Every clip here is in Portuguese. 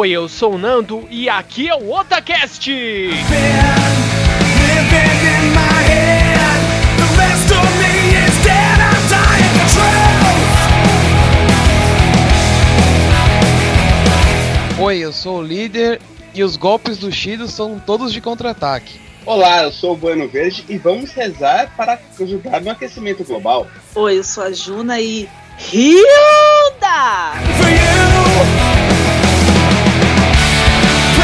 Oi, eu sou o Nando e aqui é o Otacast. Oi, eu sou o líder e os golpes do Shido são todos de contra-ataque. Olá, eu sou o Bueno Verde e vamos rezar para ajudar no aquecimento global. Oi, eu sou a Juna e. Hilda!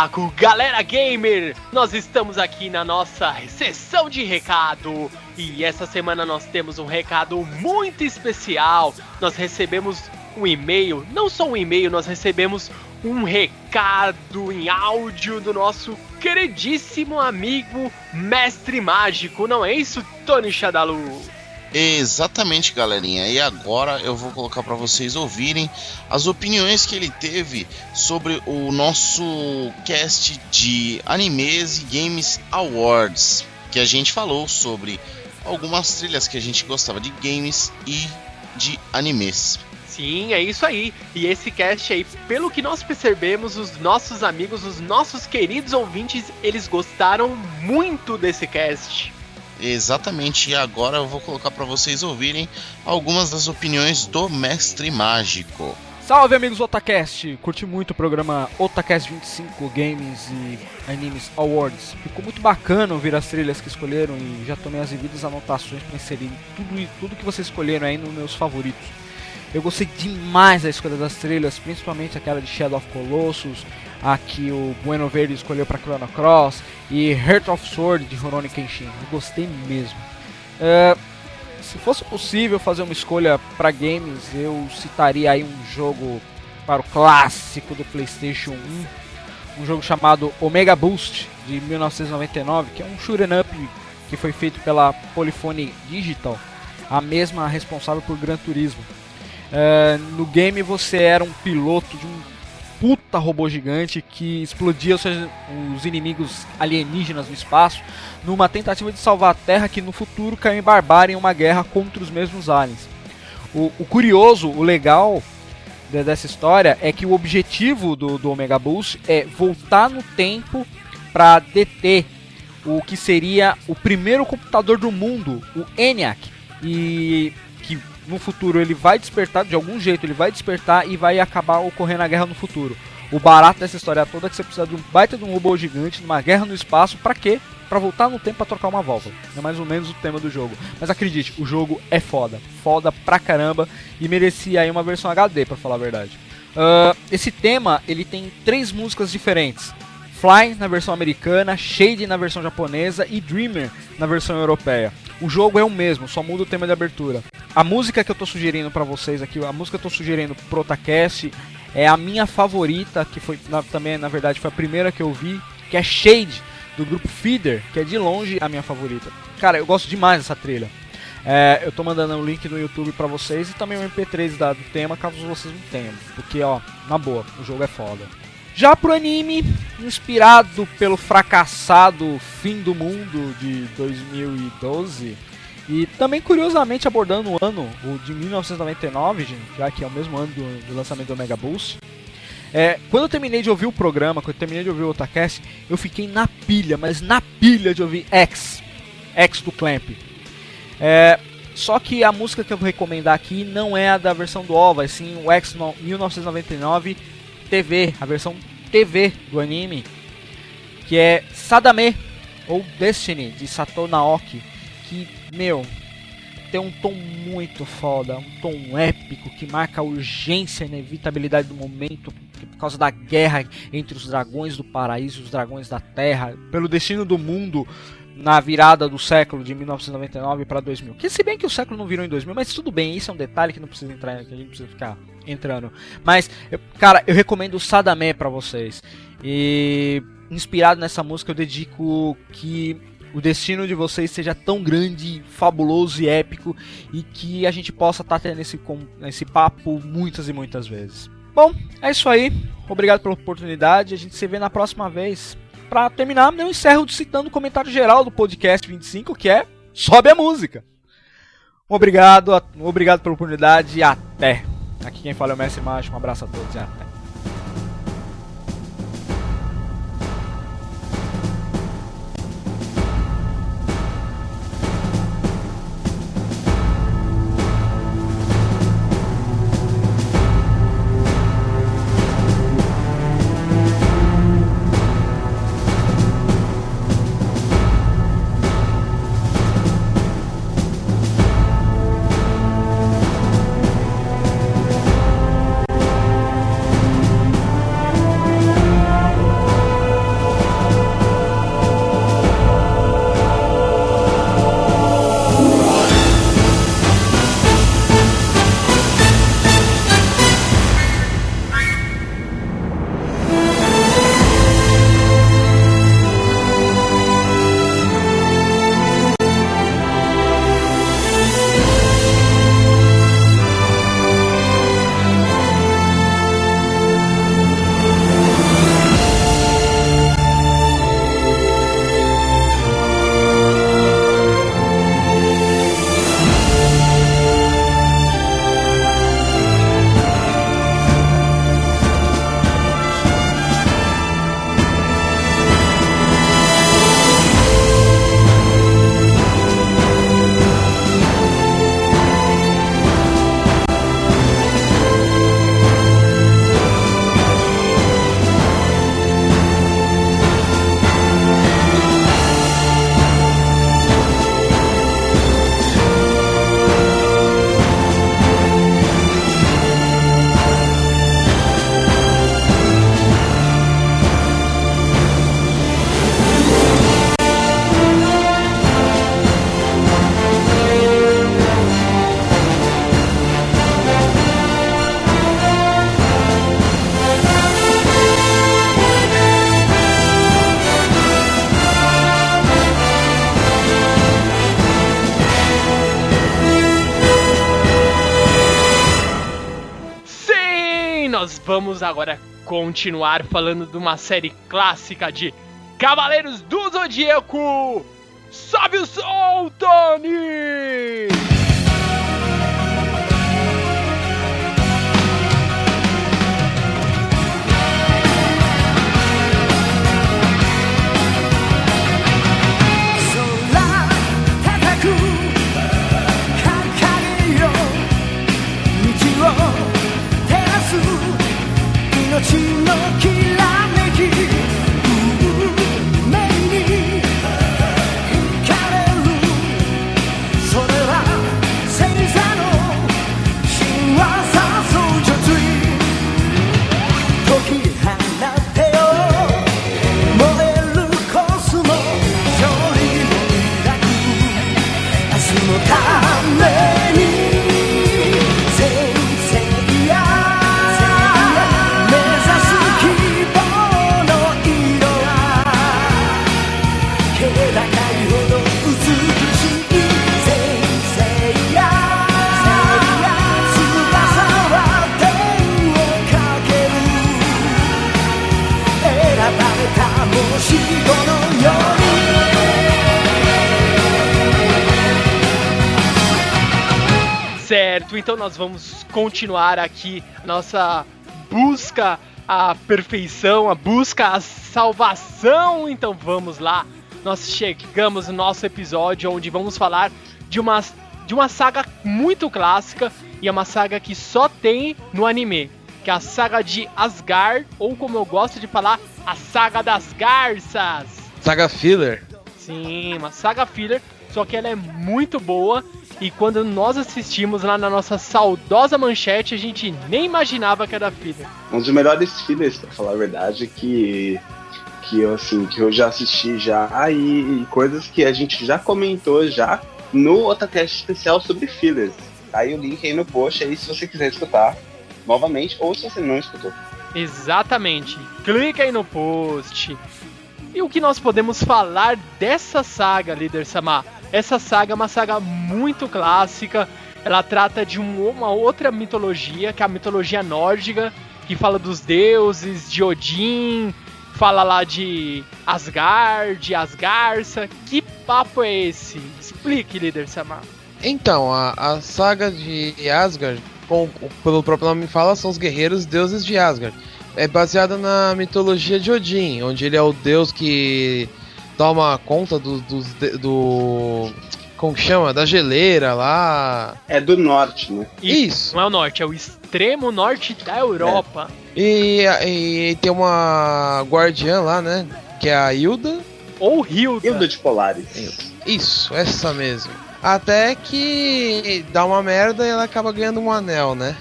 Otaku, galera Gamer, nós estamos aqui na nossa sessão de recado e essa semana nós temos um recado muito especial. Nós recebemos um e-mail, não só um e-mail, nós recebemos um recado em áudio do nosso queridíssimo amigo Mestre Mágico, não é isso, Tony Shadalu? Exatamente, galerinha. E agora eu vou colocar para vocês ouvirem as opiniões que ele teve sobre o nosso cast de Animes e Games Awards, que a gente falou sobre algumas trilhas que a gente gostava de games e de animes. Sim, é isso aí. E esse cast aí, pelo que nós percebemos, os nossos amigos, os nossos queridos ouvintes, eles gostaram muito desse cast. Exatamente, e agora eu vou colocar para vocês ouvirem algumas das opiniões do Mestre Mágico. Salve amigos Otacast! Curti muito o programa Otacast 25 Games e Animes Awards. Ficou muito bacana ouvir as trilhas que escolheram e já tomei as devidas anotações para inserir tudo, tudo que vocês escolheram aí nos meus favoritos. Eu gostei demais da escolha das trilhas, principalmente aquela de Shadow of Colossus, a que o Bueno Verde escolheu para Chrono Cross e Heart of Sword de Rurouni Kenshin. Eu gostei mesmo. Uh, se fosse possível fazer uma escolha para games, eu citaria aí um jogo para o clássico do PlayStation 1, um jogo chamado Omega Boost de 1999, que é um shoot'em up que foi feito pela Polyphony Digital, a mesma responsável por Gran Turismo. Uh, no game você era um piloto de um puta robô gigante que explodia os, os inimigos alienígenas no espaço numa tentativa de salvar a Terra que no futuro caiu em barbárie em uma guerra contra os mesmos aliens. O, o curioso, o legal de, dessa história é que o objetivo do, do Omega Boost é voltar no tempo para deter o que seria o primeiro computador do mundo, o ENIAC, e no futuro ele vai despertar, de algum jeito ele vai despertar e vai acabar ocorrendo a guerra no futuro. O barato dessa história toda é que você precisa de um baita de um robô gigante, numa guerra no espaço, pra quê? Pra voltar no tempo pra trocar uma válvula. É mais ou menos o tema do jogo. Mas acredite, o jogo é foda. Foda pra caramba e merecia aí uma versão HD, pra falar a verdade. Uh, esse tema, ele tem três músicas diferentes. Fly na versão americana, Shade na versão japonesa e Dreamer na versão europeia. O jogo é o mesmo, só muda o tema de abertura. A música que eu tô sugerindo para vocês aqui, a música que eu tô sugerindo pro Protacast é a minha favorita, que foi na, também, na verdade, foi a primeira que eu vi, que é Shade, do grupo Feeder, que é de longe a minha favorita. Cara, eu gosto demais dessa trilha. É, eu tô mandando o um link no YouTube para vocês e também o MP3 da, do tema, caso vocês não tenham. Porque, ó, na boa, o jogo é foda. Já pro anime, inspirado pelo fracassado Fim do Mundo de 2012, e também curiosamente abordando o ano, o de 1999, já que é o mesmo ano do, do lançamento do Mega Boost, É, quando eu terminei de ouvir o programa, quando eu terminei de ouvir o Otacast, eu fiquei na pilha, mas na pilha de ouvir X. X do Clamp. É, só que a música que eu vou recomendar aqui não é a da versão do OVA, sim o X 1999 TV, a versão TV do anime, que é Sadame ou Destiny de Satoru Naoki, que, meu, tem um tom muito foda, um tom épico que marca a urgência e inevitabilidade do momento por causa da guerra entre os dragões do paraíso e os dragões da terra, pelo destino do mundo na virada do século de 1999 para 2000. Que se bem que o século não virou em 2000, mas tudo bem, isso é um detalhe que não precisa entrar, que a gente precisa ficar entrando. Mas, cara, eu recomendo o Sadame para vocês. E inspirado nessa música eu dedico que o destino de vocês seja tão grande, fabuloso e épico e que a gente possa estar tá tendo esse, esse papo muitas e muitas vezes. Bom, é isso aí. Obrigado pela oportunidade. A gente se vê na próxima vez. Para terminar, eu encerro citando o comentário geral do podcast 25, que é Sobe a música. Obrigado, obrigado pela oportunidade e até. Aqui quem fala é o Mestre Mágico. Um abraço a todos e até. Vamos agora continuar falando de uma série clássica de Cavaleiros do Zodíaco. Sobe o som, Tony! Certo, então nós vamos continuar aqui nossa busca a perfeição, a busca, a salvação. Então vamos lá. Nós chegamos no nosso episódio onde vamos falar de uma, de uma saga muito clássica e é uma saga que só tem no anime, que é a saga de Asgard, ou como eu gosto de falar, a saga das garças. Saga filler. Sim, uma saga filler, só que ela é muito boa e quando nós assistimos lá na nossa saudosa manchete, a gente nem imaginava que era filler. Um dos melhores fillers, pra falar a verdade, que que eu assim, que eu já assisti já e, e coisas que a gente já comentou já no Otacast especial sobre fillers. Tá aí o link aí no post aí se você quiser escutar novamente ou se você não escutou. Exatamente. Clica aí no post. E o que nós podemos falar dessa saga, líder Samar? Essa saga é uma saga muito clássica. Ela trata de um, uma outra mitologia, que é a mitologia nórdica, que fala dos deuses, de Odin, fala lá de Asgard, Asgarça. Que papo é esse? Explique, líder Samar. Então, a, a saga de Asgard, com, pelo próprio nome fala, são os guerreiros deuses de Asgard. É baseada na mitologia de Odin, onde ele é o deus que toma conta do, do, do como chama? Da geleira lá. É do norte, né? Isso. Não é o norte, é o extremo norte da Europa. É. E, e, tem uma guardiã lá, né? Que é a Hilda. Ou Hilda. Hilda de Polaris. Isso, essa mesmo. Até que dá uma merda e ela acaba ganhando um anel, né?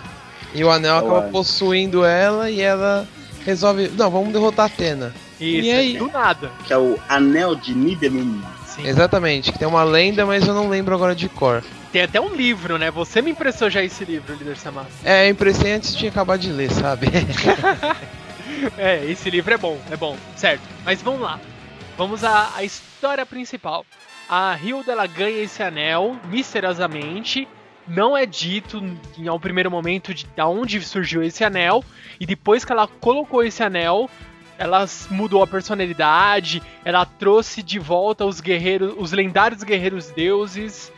E o anel acaba possuindo ela e ela resolve. Não, vamos derrotar a Atena. Isso, e aí? do nada. Que é o Anel de Nibelung. Sim. Exatamente, que tem uma lenda, mas eu não lembro agora de cor. Tem até um livro, né? Você me impressou já esse livro, Líder Samar. É, eu impressei antes de acabar de ler, sabe? é, esse livro é bom, é bom, certo. Mas vamos lá. Vamos à, à história principal. A Hilda ela ganha esse anel misteriosamente. Não é dito em ao primeiro momento de, de onde surgiu esse anel. E depois que ela colocou esse anel, ela mudou a personalidade, ela trouxe de volta os guerreiros, os lendários guerreiros deuses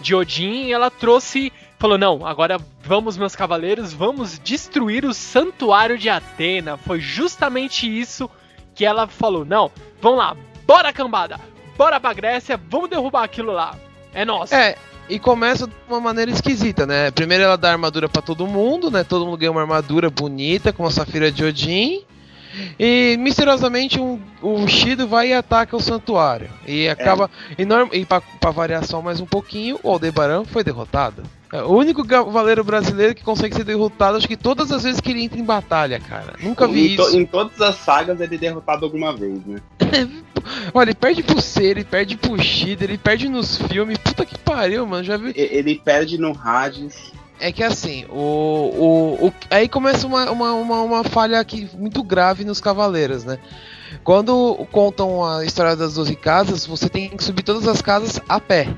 de Odin, e ela trouxe, falou: "Não, agora vamos meus cavaleiros, vamos destruir o santuário de Atena". Foi justamente isso que ela falou: "Não, vamos lá, bora cambada bora pra Grécia, vamos derrubar aquilo lá. É nosso. É, e começa de uma maneira esquisita, né? Primeiro ela dá armadura para todo mundo, né? Todo mundo ganha uma armadura bonita com a safira de Odin. E misteriosamente um, o Shido vai e ataca o santuário. E acaba. É. E, e pra, pra variar só mais um pouquinho, o Aldebaran foi derrotado. É o único cavaleiro brasileiro que consegue ser derrotado, acho que todas as vezes que ele entra em batalha, cara. Nunca vi em isso. Em todas as sagas ele é derrotado alguma vez, né? Olha, ele perde pro Ser, ele perde pro Shida, ele perde nos filmes. Puta que pariu, mano. Já vi. Ele perde no Hades. É que assim, o, o, o aí começa uma, uma, uma, uma falha aqui muito grave nos cavaleiros, né? Quando contam a história das 12 casas, você tem que subir todas as casas a pé.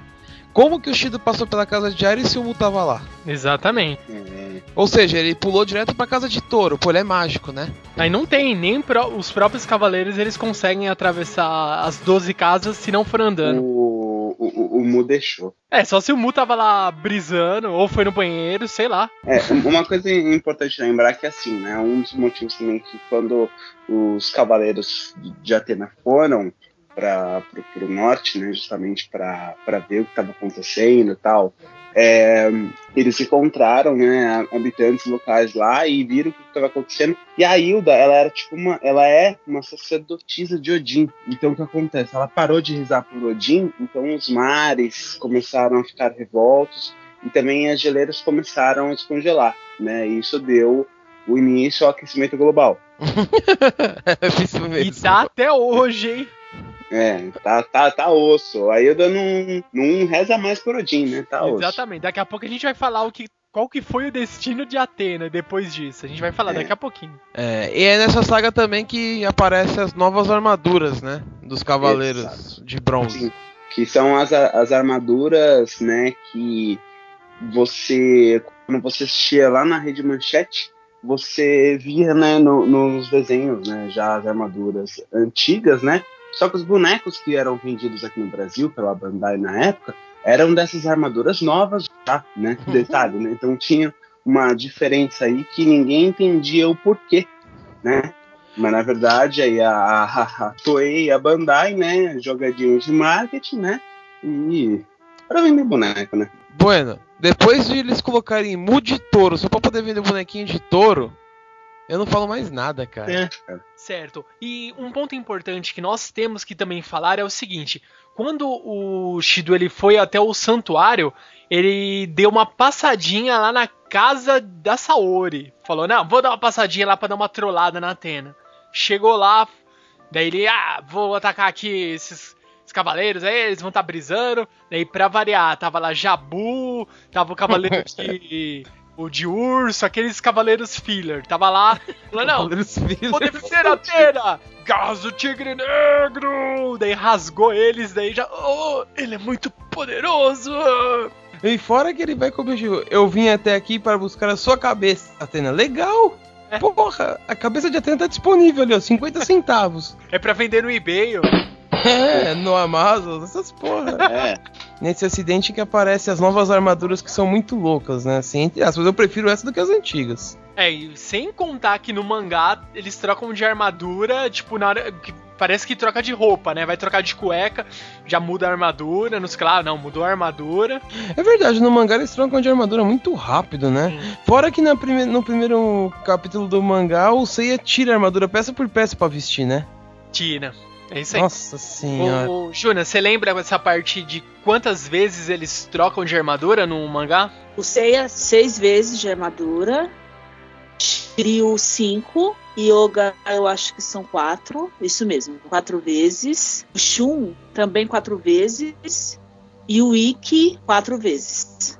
Como que o Shido passou pela casa de Ares se o Mu tava lá? Exatamente. Uhum. Ou seja, ele pulou direto pra casa de touro, pô, ele é mágico, né? Aí não tem, nem pro, os próprios cavaleiros eles conseguem atravessar as 12 casas se não for andando. O, o, o Mu deixou. É, só se o Mu tava lá brisando, ou foi no banheiro, sei lá. É, uma coisa importante lembrar que assim, né? Um dos motivos também que quando os cavaleiros de Atena foram para o norte, né, justamente para ver o que estava acontecendo e tal. É, eles encontraram né, habitantes locais lá e viram o que estava acontecendo. E a Hilda, ela era tipo uma, ela é uma sacerdotisa de Odin. Então o que acontece? Ela parou de rezar por Odin, então os mares começaram a ficar revoltos e também as geleiras começaram a descongelar, né? E isso deu o início ao aquecimento global. É e tá até hoje, hein? É, tá, tá, tá osso. A Hilda não, não reza mais por Odin, né? Tá osso. Exatamente. Daqui a pouco a gente vai falar o que, qual que foi o destino de Atena depois disso. A gente vai falar é. daqui a pouquinho. É, e é nessa saga também que aparecem as novas armaduras, né? Dos cavaleiros Exato. de bronze. Sim, que são as, as armaduras, né? Que você, quando você assistia lá na Rede Manchete, você via, né, no, nos desenhos, né, já as armaduras antigas, né, só que os bonecos que eram vendidos aqui no Brasil pela Bandai na época eram dessas armaduras novas, tá? Né? Detalhe, né? Então tinha uma diferença aí que ninguém entendia o porquê. né? Mas na verdade aí a, a, a Toei e a Bandai, né? Jogadinho de marketing, né? E para vender boneco, né? Bueno, depois de eles colocarem Mu de touro só pra poder vender bonequinho de touro, eu não falo mais nada, cara. É. Certo. E um ponto importante que nós temos que também falar é o seguinte: quando o Shido ele foi até o santuário, ele deu uma passadinha lá na casa da Saori. Falou: "Não, vou dar uma passadinha lá pra dar uma trollada na Atena". Chegou lá, daí ele: "Ah, vou atacar aqui esses, esses cavaleiros aí, eles vão estar tá brisando". Daí pra variar, tava lá Jabu, tava o cavaleiro de o de urso, aqueles cavaleiros filler. Tava lá, falou: "Não, Cavaleiros Filhos. Vou defender a Atena! Gás do Tigre Negro! Daí rasgou eles, daí já. Oh, ele é muito poderoso! E fora que ele vai com o objetivo. Eu vim até aqui para buscar a sua cabeça, Atena. Legal! É. Porra, a cabeça de Atena tá disponível ali, ó, 50 centavos. É pra vender no eBay, ó. É, no Amazon, essas porra. É, Nesse acidente que aparecem as novas armaduras que são muito loucas, né? Assim, entre aspas, eu prefiro essa do que as antigas. É, e sem contar que no mangá eles trocam de armadura, tipo, na hora. que parece que troca de roupa, né? Vai trocar de cueca, já muda a armadura. Nos claro, não, mudou a armadura. É verdade, no mangá eles trocam de armadura muito rápido, né? Fora que na prime- no primeiro capítulo do mangá, o Seiya tira a armadura peça por peça pra vestir, né? Tina. É isso aí. Nossa senhora. Ô, Júnior, você lembra essa parte de quantas vezes eles trocam de armadura no mangá? O Seiya, seis vezes de armadura. Shiryu, cinco. Yoga, eu acho que são quatro. Isso mesmo, quatro vezes. O Shun, também quatro vezes. E o Ikki, quatro vezes.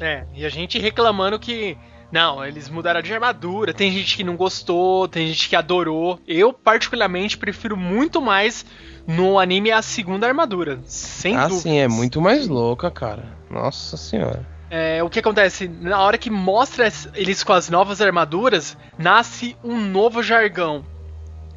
É, e a gente reclamando que. Não, eles mudaram de armadura. Tem gente que não gostou, tem gente que adorou. Eu, particularmente, prefiro muito mais no anime a segunda armadura. Sem Ah, dúvida. sim, é muito mais louca, cara. Nossa senhora. É, o que acontece? Na hora que mostra es- eles com as novas armaduras, nasce um novo jargão.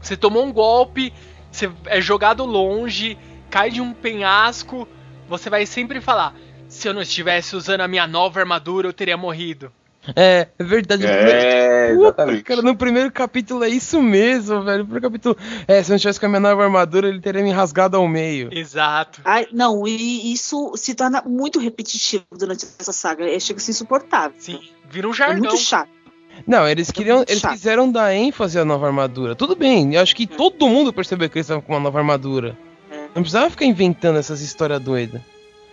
Você tomou um golpe, você é jogado longe, cai de um penhasco, você vai sempre falar: se eu não estivesse usando a minha nova armadura, eu teria morrido. É, é verdade. é Puta, exatamente. cara, no primeiro capítulo é isso mesmo, velho. No primeiro capítulo. É, se eu não tivesse com a minha nova armadura, ele teria me rasgado ao meio. Exato. Ai, não, e isso se torna muito repetitivo durante essa saga. É, chega a ser insuportável. Sim, vira um É jargão. muito chato. Não, eles queriam. muito Eles quiseram dar ênfase à nova armadura. Tudo bem, eu acho que todo mundo percebeu que eles estavam com uma nova armadura. É. Não precisava ficar inventando essas histórias doidas.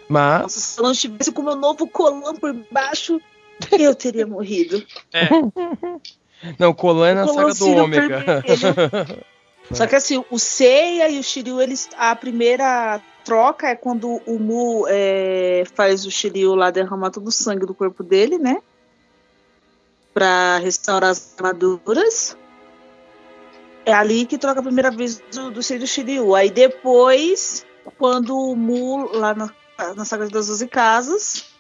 Mas. Nossa, se eu não estivesse com o meu novo colã por baixo, eu teria morrido. É, Não, o Colan é na saga do Ômega. Só que assim, o Seiya e o Shiryu, eles, a primeira troca é quando o Mu é, faz o Shiryu lá derramar todo o sangue do corpo dele, né? Pra restaurar as armaduras. É ali que troca a primeira vez do, do Seiya e do Shiryu. Aí depois, quando o Mu, lá na, na saga das 12 casas,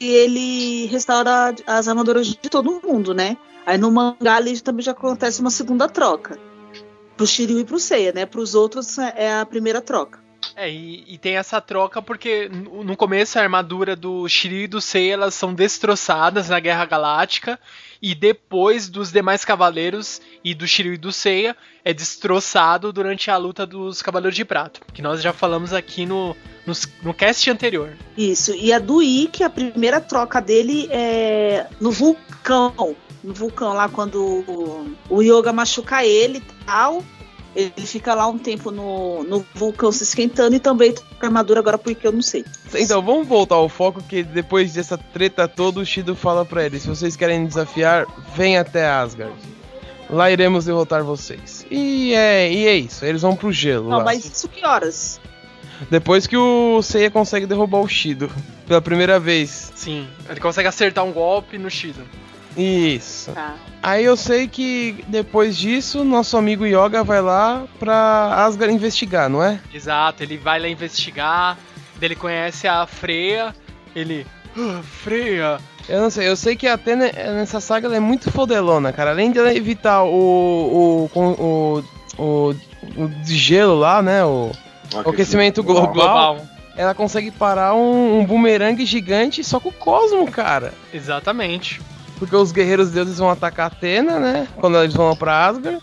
e ele restaura as armaduras de todo mundo, né? Aí no mangá ali também já acontece uma segunda troca pro Shiryu e pro Seiya, né? Pros outros é a primeira troca. é e, e tem essa troca porque no começo a armadura do Shiryu e do Seiya elas são destroçadas na Guerra Galáctica e depois dos demais cavaleiros e do Shiryu e do Seiya é destroçado durante a luta dos Cavaleiros de Prata, que nós já falamos aqui no, no, no cast anterior. Isso. E a do Ikki, a primeira troca dele é no vulcão. No vulcão lá, quando o- o Yoga machuca ele e tal. Ele fica lá um tempo no, no vulcão se esquentando e também troca a armadura agora porque eu não sei. Então, vamos voltar ao foco que depois dessa treta toda, o Shido fala pra eles: se vocês querem me desafiar, vem até Asgard. Lá iremos derrotar vocês. E é, e é isso, eles vão pro gelo Não, lá. mas isso que horas? Depois que o Seiya consegue derrubar o Shido pela primeira vez. Sim, ele consegue acertar um golpe no Shido. Isso. Tá. Aí eu sei que depois disso, nosso amigo Yoga vai lá pra Asgard investigar, não é? Exato, ele vai lá investigar, ele conhece a Freya, ele. "Ah, Freya! Eu não sei, eu sei que a Atena nessa saga ela é muito fodelona, cara. Além de ela evitar o. o. o. o, o de gelo lá, né? O, o aquecimento global, Global. ela consegue parar um, um bumerangue gigante só com o Cosmo, cara. Exatamente. Porque os guerreiros deuses vão atacar Atena, né? Quando eles vão pra Asgard.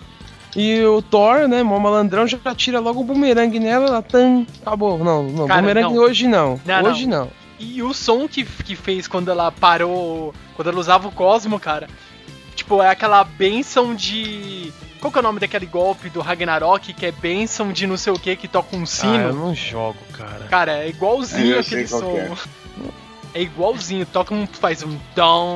E o Thor, né, mó malandrão, já tira logo o bumerangue nela, ela tan, acabou. Não, não, Cara, bumerangue não. hoje não. Não, hoje não. E o som que, que fez quando ela parou. Quando ela usava o Cosmo, cara. Tipo, é aquela benção de. Qual que é o nome daquele golpe do Ragnarok? Que é benção de não sei o que que toca um Ah, eu sino. não jogo, cara. Cara, é igualzinho aquele qual som. que É. igualzinho, toca um. faz um dom.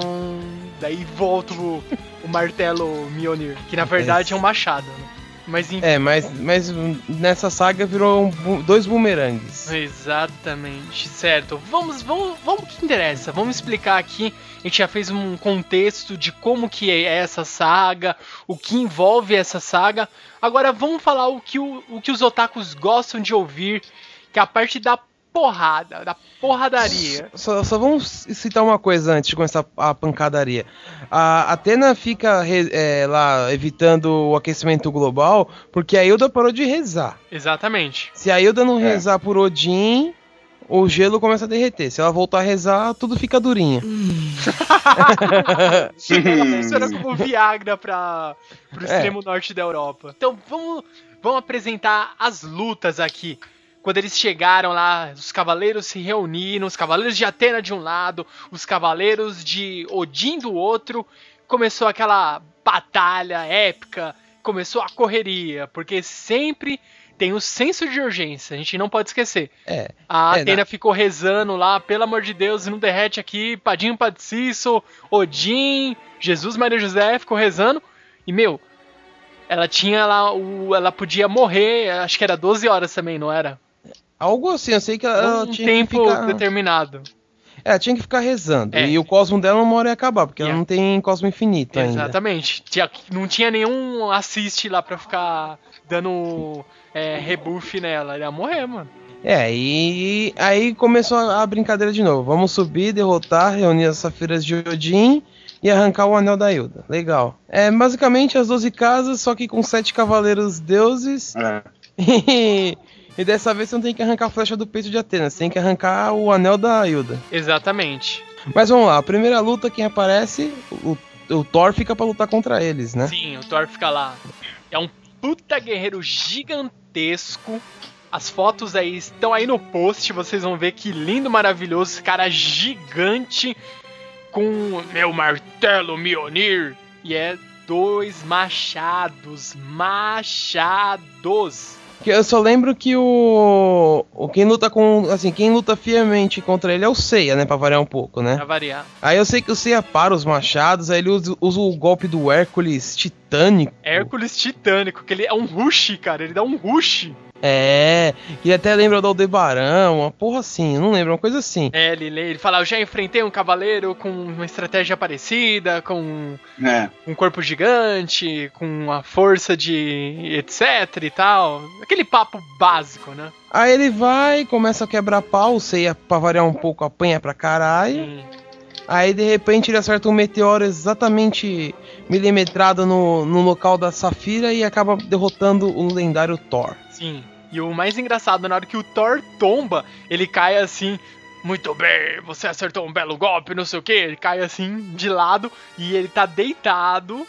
Daí volta o, o martelo Mjolnir. Que na verdade é um machado, né? Mas enfim. É, mas, mas nessa saga virou um dois bumerangues. Exatamente, certo. Vamos, vamos, vamos que interessa. Vamos explicar aqui. A gente já fez um contexto de como que é essa saga, o que envolve essa saga. Agora vamos falar o que, o, o que os otakus gostam de ouvir, que é a parte da porrada, da porradaria. Só, só vamos citar uma coisa antes de começar a pancadaria. A Atena fica re- é, lá evitando o aquecimento global porque a Hilda parou de rezar. Exatamente. Se a Hilda não É. rezar por Odin, o gelo começa a derreter. Se ela voltar a rezar, tudo fica durinha. Ela funciona como Viagra para pro É. extremo norte da Europa. Então vamos, vamos apresentar as lutas aqui. Quando eles chegaram lá, os cavaleiros se reuniram, os cavaleiros de Atena de um lado, os cavaleiros de Odin do outro. Começou aquela batalha épica, começou a correria, porque sempre tem o senso de urgência, a gente não pode esquecer. É. A É, Atena ficou rezando lá, pelo amor de Deus, não derrete aqui, Padinho Padicisso, Odin, Jesus Maria José, ficou rezando. E, meu, ela tinha lá, o, ela podia morrer, acho que era 12 horas também, não era? Algo assim, eu sei que ela, um tinha tempo que ficar... determinado. É, tinha que ficar rezando. É. E o cosmo dela uma hora ia acabar, porque É. ela não tem cosmo infinito ainda. Exatamente. Tinha- não tinha nenhum assist lá pra ficar dando é, rebuff nela. Ela ia morrer, mano. É, e aí começou a a brincadeira de novo. Vamos subir, derrotar, reunir as safiras de Odin e arrancar o anel da Hilda. Legal. É basicamente as 12 casas, só que com sete cavaleiros deuses. É. E, e dessa vez você não tem que arrancar a flecha do peito de Atena, você tem que arrancar o anel da Hilda. Exatamente. Mas vamos lá, a primeira luta, quem aparece, o, o Thor fica pra lutar contra eles, né? Sim, o Thor fica lá. É um puta guerreiro gigantesco. As fotos aí estão aí no post, vocês vão ver que lindo, maravilhoso, esse cara gigante com meu martelo Mjolnir e é dois machados, machados. Que Eu só lembro que o, o quem luta com, assim, quem luta fielmente contra ele é o Seiya, né, pra variar um pouco, né? Pra variar. Aí eu sei que o Seiya para os machados, aí ele usa, usa o golpe do Hércules titânico. Hércules titânico, que ele é um rush, cara, ele dá um rush. É, e até lembra do Aldebarão, uma porra assim, eu não lembro, uma coisa assim. É, ele, ele fala, eu já enfrentei um cavaleiro com uma estratégia parecida, com É. um corpo gigante, com a força de etc e tal. Aquele papo básico, né? Aí ele vai, começa a quebrar pau, o Seiya, pra variar um pouco, apanha pra caralho. Sim. Aí de repente ele acerta um meteoro exatamente milimetrado no, no local da Safira e acaba derrotando o lendário Thor. Sim. E o mais engraçado, na hora que o Thor tomba, ele cai assim. Muito bem, você acertou um belo golpe, não sei o que. Ele cai assim de lado e ele tá deitado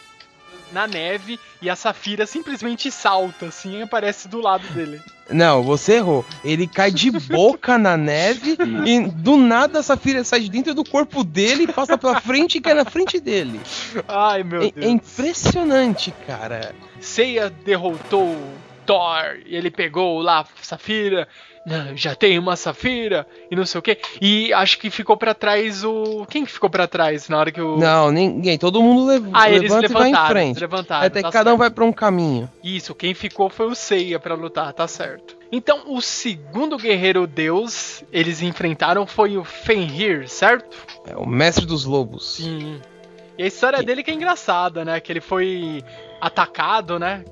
na neve e a Safira simplesmente salta assim e aparece do lado dele. Não, você errou. Ele cai de boca na neve e do nada a Safira sai de dentro do corpo dele, passa pra frente e cai na frente dele. Ai meu É, Deus. é impressionante, cara. Seiya derrotou Thor e ele pegou lá a Safira. Não, já tem uma Safira e não sei o que. E acho que ficou pra trás o. Quem que ficou pra trás na hora que o. Não, ninguém, todo mundo lev ah, eles levanta e vai em frente. eles levantaram. Até tá que cada um certo. vai pra um caminho. Isso, quem ficou foi o Seiya pra lutar, tá certo. Então, o segundo guerreiro deus eles enfrentaram foi o Fenrir, certo? É o mestre dos lobos. Sim. E a história dele que é engraçada, né? Que ele foi atacado, né?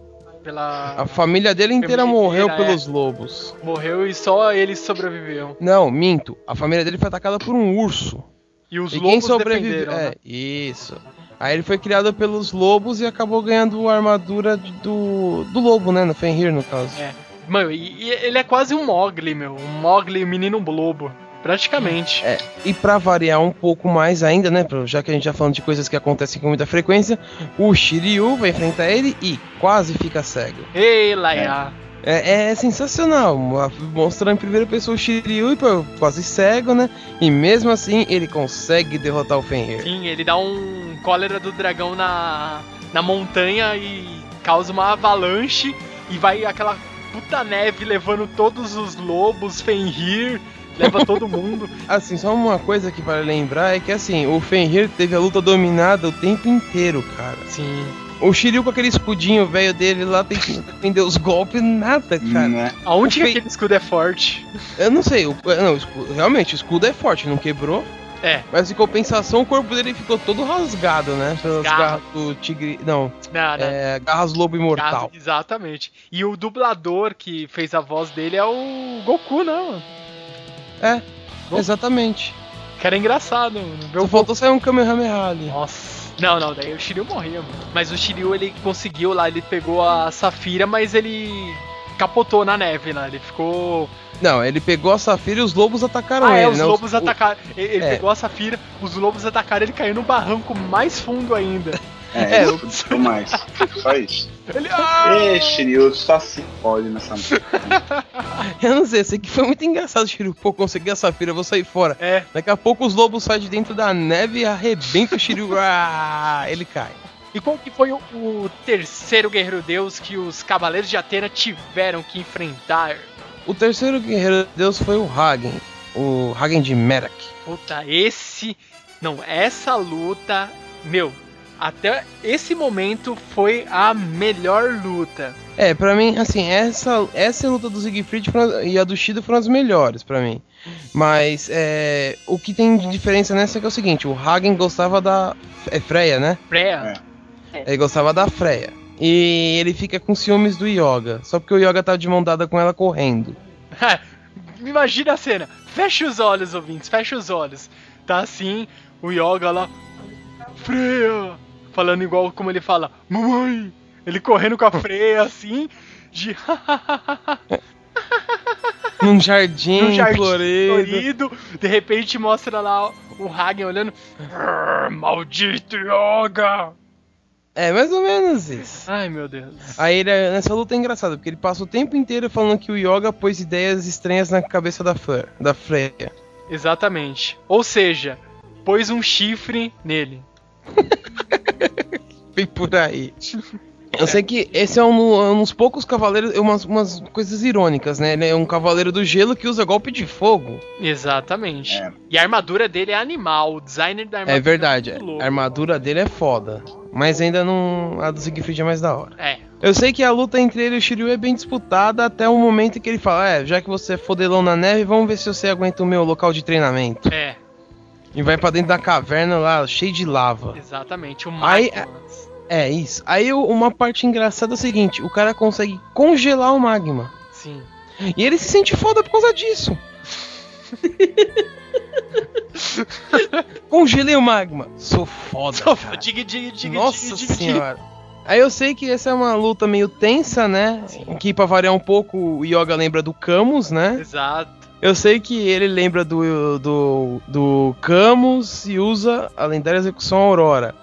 Pela. A família dele inteira Família morreu inteira, pelos lobos. Morreu e só ele sobreviveu. Não, minto. A família dele foi atacada por um urso. E os e lobos quem sobreviveu? É, né? isso. Aí ele foi criado pelos lobos e acabou ganhando a armadura do, do lobo, né? No Fenrir, no caso. É. Mano, e, e ele é quase um Mogli, meu. Um Mogli menino lobo. Praticamente. É, e pra variar um pouco mais ainda, né? Já que a gente já falando de coisas que acontecem com muita frequência, o Shiryu vai enfrentar ele e quase fica cego. Ei, Laia. É, é sensacional, mo- mostrando em primeira pessoa o Shiryu e quase cego, né? E mesmo assim ele consegue derrotar o Fenrir. Sim, ele dá um cólera do dragão na, na montanha e causa uma avalanche e vai aquela puta neve levando todos os lobos, Fenrir, leva todo mundo. Assim, só uma coisa que vale lembrar é que assim, o Fenrir teve a luta dominada o tempo inteiro, cara. Sim. O Shiryu com aquele escudinho velho dele lá tentando defender os golpes, nada, cara. Né? Aonde que Fen- aquele escudo é forte? Eu não sei, o, não, o escudo- realmente, o escudo é forte, não quebrou. É. Mas em compensação, o corpo dele ficou todo rasgado, né? Pelas Garras. garras do tigre. Não, Não, não. é, garras lobo imortal. Exatamente. E o dublador que fez a voz dele é o Goku, né, mano? É, Bom. exatamente. Que era engraçado, mano. Só faltou sair um Kamehameha ali. Nossa. Não, não, daí o Shiryu morria, mano. Mas o Shiryu ele conseguiu lá, ele pegou a Safira, mas ele capotou na neve lá. Ele ficou. Não, ele pegou a Safira e os lobos atacaram ah, ele, é, os né? lobos o- atacaram. Ele, ele é. pegou a Safira, os lobos atacaram, ele caiu no barranco mais fundo ainda. É, É, ele fudeu mais. Só isso. Ele. Ah! Ê, Shiryu, só se pode nessa música. Eu não sei, eu sei que foi muito engraçado o Shiryu. Pô, consegui a Safira, vou sair fora. É, Daqui a pouco os lobos saem de dentro da neve e arrebenta o Shiryu. Ah, ele cai. E qual que foi o, o terceiro guerreiro deus que os cavaleiros de Atena tiveram que enfrentar? O terceiro guerreiro de Deus foi o Hagen. O Hagen de Merak. Puta, esse. Não, essa luta. Meu, até esse momento foi a melhor luta. É, pra mim, assim, essa, essa luta do Siegfried e a do Shido foram as melhores pra mim. Mas é, o que tem de diferença nessa é que é o seguinte: o Hagen gostava da. É Freya, né? Freya. Ele gostava da Freya. E ele fica com ciúmes do Yoga. Só porque o Yoga tá de mão dada com ela correndo. Imagina a cena. Fecha os olhos, ouvintes, fecha os olhos. Tá assim, o Yoga lá. Freya! Falando igual como ele fala, mamãe! Ele correndo com a Freya assim, de Num jardim, num jardim florido. florido. De repente mostra lá o Hagen olhando. "Arr, Maldito Yoga! É, mais ou menos isso. Ai meu Deus. Aí ele, nessa luta é engraçado, porque ele passa o tempo inteiro falando que o Yoga pôs ideias estranhas na cabeça da, Fre da Freya. Exatamente. Ou seja, pôs um chifre nele. Vem por aí. Eu sei que esse é um, um dos poucos cavaleiros, umas, umas coisas irônicas, né? Ele é um cavaleiro do gelo que usa golpe de fogo. Exatamente. É. E a armadura dele é animal. O designer da armadura É verdade, muito louco. a armadura dele é foda. Mas ainda não. A do Siegfried é mais da hora. É. Eu sei que a luta entre ele e o Shiryu é bem disputada até o momento em que ele fala: É, já que você é fodelão na neve, vamos ver se você aguenta o meu local de treinamento. É, E vai pra dentro da caverna lá, cheio de lava. exatamente. O Aí- Magnus. É isso. Aí uma parte engraçada é o seguinte: o cara consegue congelar o magma. Sim. E ele se sente foda por causa disso. Congelei o magma. Sou foda. cara. Diga, diga, diga, Nossa diga, diga, senhora. Aí eu sei que essa é uma luta meio tensa, né? Que pra variar um pouco, o Yoga lembra do Camus, né? Exato. Eu sei que ele lembra do, do, do Camus e usa a lendária execução Aurora.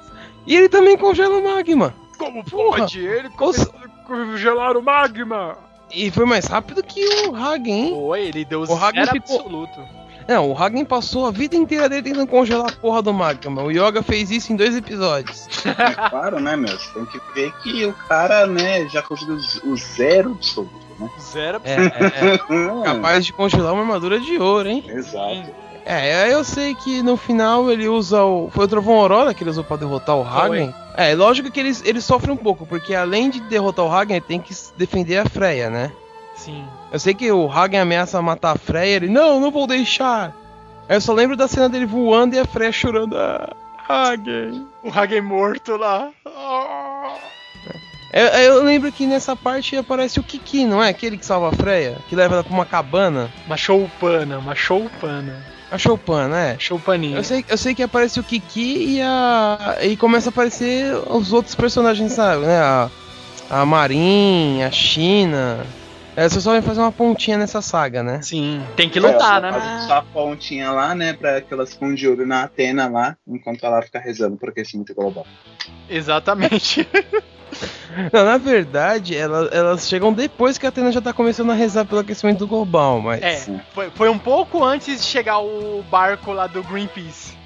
E ele também congela o magma. Como Porra. pode ele congelar o magma? E foi mais rápido que o Hagen, hein? Foi, ele deu O Hagen zero ficou- absoluto. Não, o Hagen passou a vida inteira dele tentando congelar a porra do magma. O Yoga fez isso em dois episódios. É claro, né, meu? Você tem que ver que o cara, né, já conseguiu o zero absoluto, né? Zero É, é, é capaz de congelar uma armadura de ouro, hein? Exato. É, aí eu sei que no final ele usa o. Foi o Trovão Aurora que ele usou pra derrotar o Hagen. É, lógico que ele, ele sofre um pouco, porque além de derrotar o Hagen, ele tem que defender a Freya, né? Sim. Eu sei que o Hagen ameaça matar a Freya, ele, não, não vou deixar. Aí eu só lembro da cena dele voando e a Freya chorando, ah, Hagen. O Hagen morto lá. Ah. Eu, eu lembro que nessa parte aparece o Kiki, não é? Aquele que salva a Freya, que leva ela pra uma cabana. Uma choupana, uma choupana. A Chopin, né? Choupaninha. Eu sei, eu sei que aparece o Kiki e a. E começa a aparecer os outros personagens, sabe? Né? A, a Marin, a China. É, você só vai fazer uma pontinha nessa saga, né? Sim, tem que É, lutar, ela né? faz só a pontinha lá, né? Pra que elas olho na Atena lá, enquanto ela fica rezando pro aquecimento global. Exatamente. Não, na verdade, ela- elas chegam depois que a Atena já tá começando a rezar pelo aquecimento global, mas. É, foi, foi um pouco antes de chegar o barco lá do Greenpeace.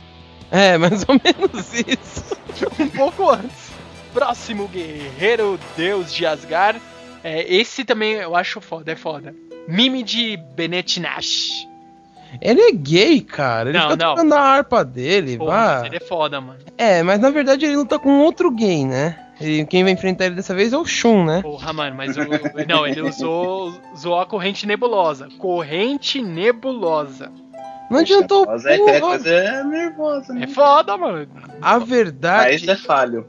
É, mais ou menos isso. um pouco antes. Próximo guerreiro deus de Asgard. É, esse também eu acho foda, é foda. Mime de Benetinash. Ele é gay, cara. Ele Não, fica não. tocando a harpa dele, Pô, ele é foda, mano. É, mas na verdade ele luta com outro gay, né? E quem vai enfrentar ele dessa vez é o Shun, né? Porra, mano, mas o. Não, ele usou, usou a corrente nebulosa. Corrente nebulosa. Não adiantou Mas é é coisa nervosa, né? É foda, mano. A verdade, é falho.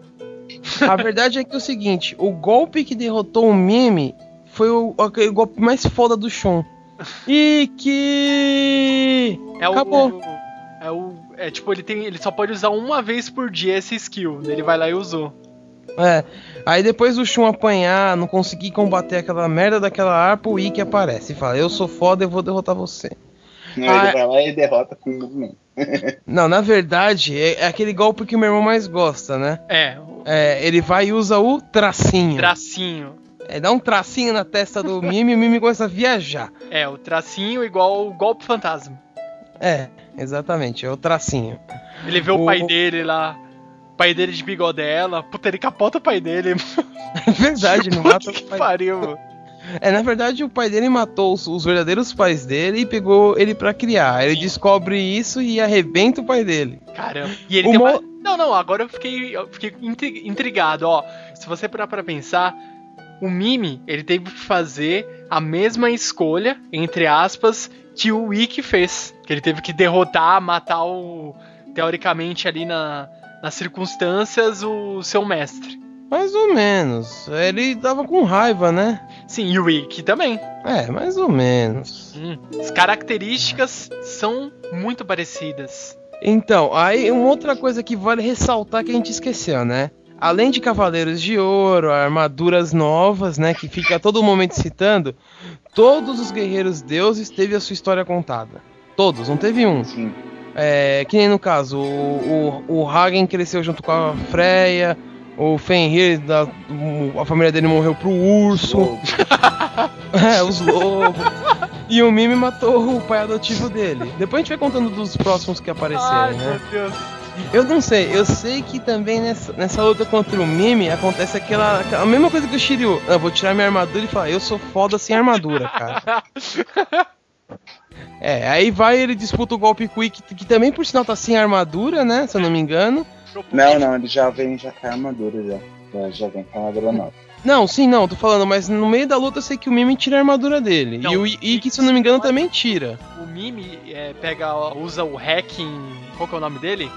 a verdade é que é o seguinte, o golpe que derrotou o Mime foi o, aquele golpe mais foda do Shun. E que É o. Acabou. É o. É tipo, ele tem. Ele só pode usar uma vez por dia esse skill. Ele vai lá e usou. É. Aí depois do Shun apanhar, não conseguir combater aquela merda daquela harpa, o Ikki aparece e fala: Eu sou foda, eu vou derrotar você. Não, Ah, ele vai lá e derrota com o movimento. Não, na verdade, é, é aquele golpe que o meu irmão mais gosta, né? É, É, ele vai e usa o tracinho. tracinho. É, dá um tracinho na testa do Mime e o Mime começa a viajar. É, o tracinho igual o golpe fantasma. É, exatamente, é o tracinho. Ele vê o, O- pai dele lá. O pai dele de bigodela. Puta, ele capota o pai dele. É verdade, não mata o que pai. pariu. É, na verdade, o pai dele matou os, os verdadeiros pais dele e pegou ele pra criar. Ele Sim. descobre isso e arrebenta o pai dele. Caramba. E ele O tem mo- uma... Não, não, agora eu fiquei, eu fiquei intri- intrigado, ó. Se você parar pra pensar, o Mimi, ele teve que fazer a mesma escolha, entre aspas, que o Wiki fez. Que ele teve que derrotar, matar o. Teoricamente, ali na, nas circunstâncias, o seu mestre. Mais ou menos. Ele tava com raiva, né? Sim, e o Wiki também. É, mais ou menos. Hum, As características são muito parecidas. Então, aí uma outra coisa que vale ressaltar que a gente esqueceu, né? Além de Cavaleiros de Ouro, armaduras novas, né? Que fica a todo momento citando, todos os guerreiros deuses teve a sua história contada. Todos, não teve um. Sim. É, que nem no caso, o, o, o Hagen cresceu junto com a Freya, o Fenrir, da, a família dele morreu pro urso, é, os lobos. E o Mimi matou o pai adotivo dele. Depois a gente vai contando dos próximos que aparecerem, né? Deus. Eu não sei, eu sei que também nessa, nessa luta contra o Mimi acontece aquela, aquela- a mesma coisa que o Shiryu. Eu vou tirar minha armadura e falar, eu sou foda sem armadura, cara. É, aí vai ele disputa o golpe com o Ikki, que também por sinal tá sem armadura, né? Se eu não me engano. Não, não, ele já vem já com a armadura já. Já, já vem com a armadura nova. Não, sim, não, tô falando, mas no meio da luta eu sei que o Mimi tira a armadura dele. Não, e o Ikki, se eu não me engano, também tira. O Mimi é, pega, usa o hacking. Qual que é o nome dele?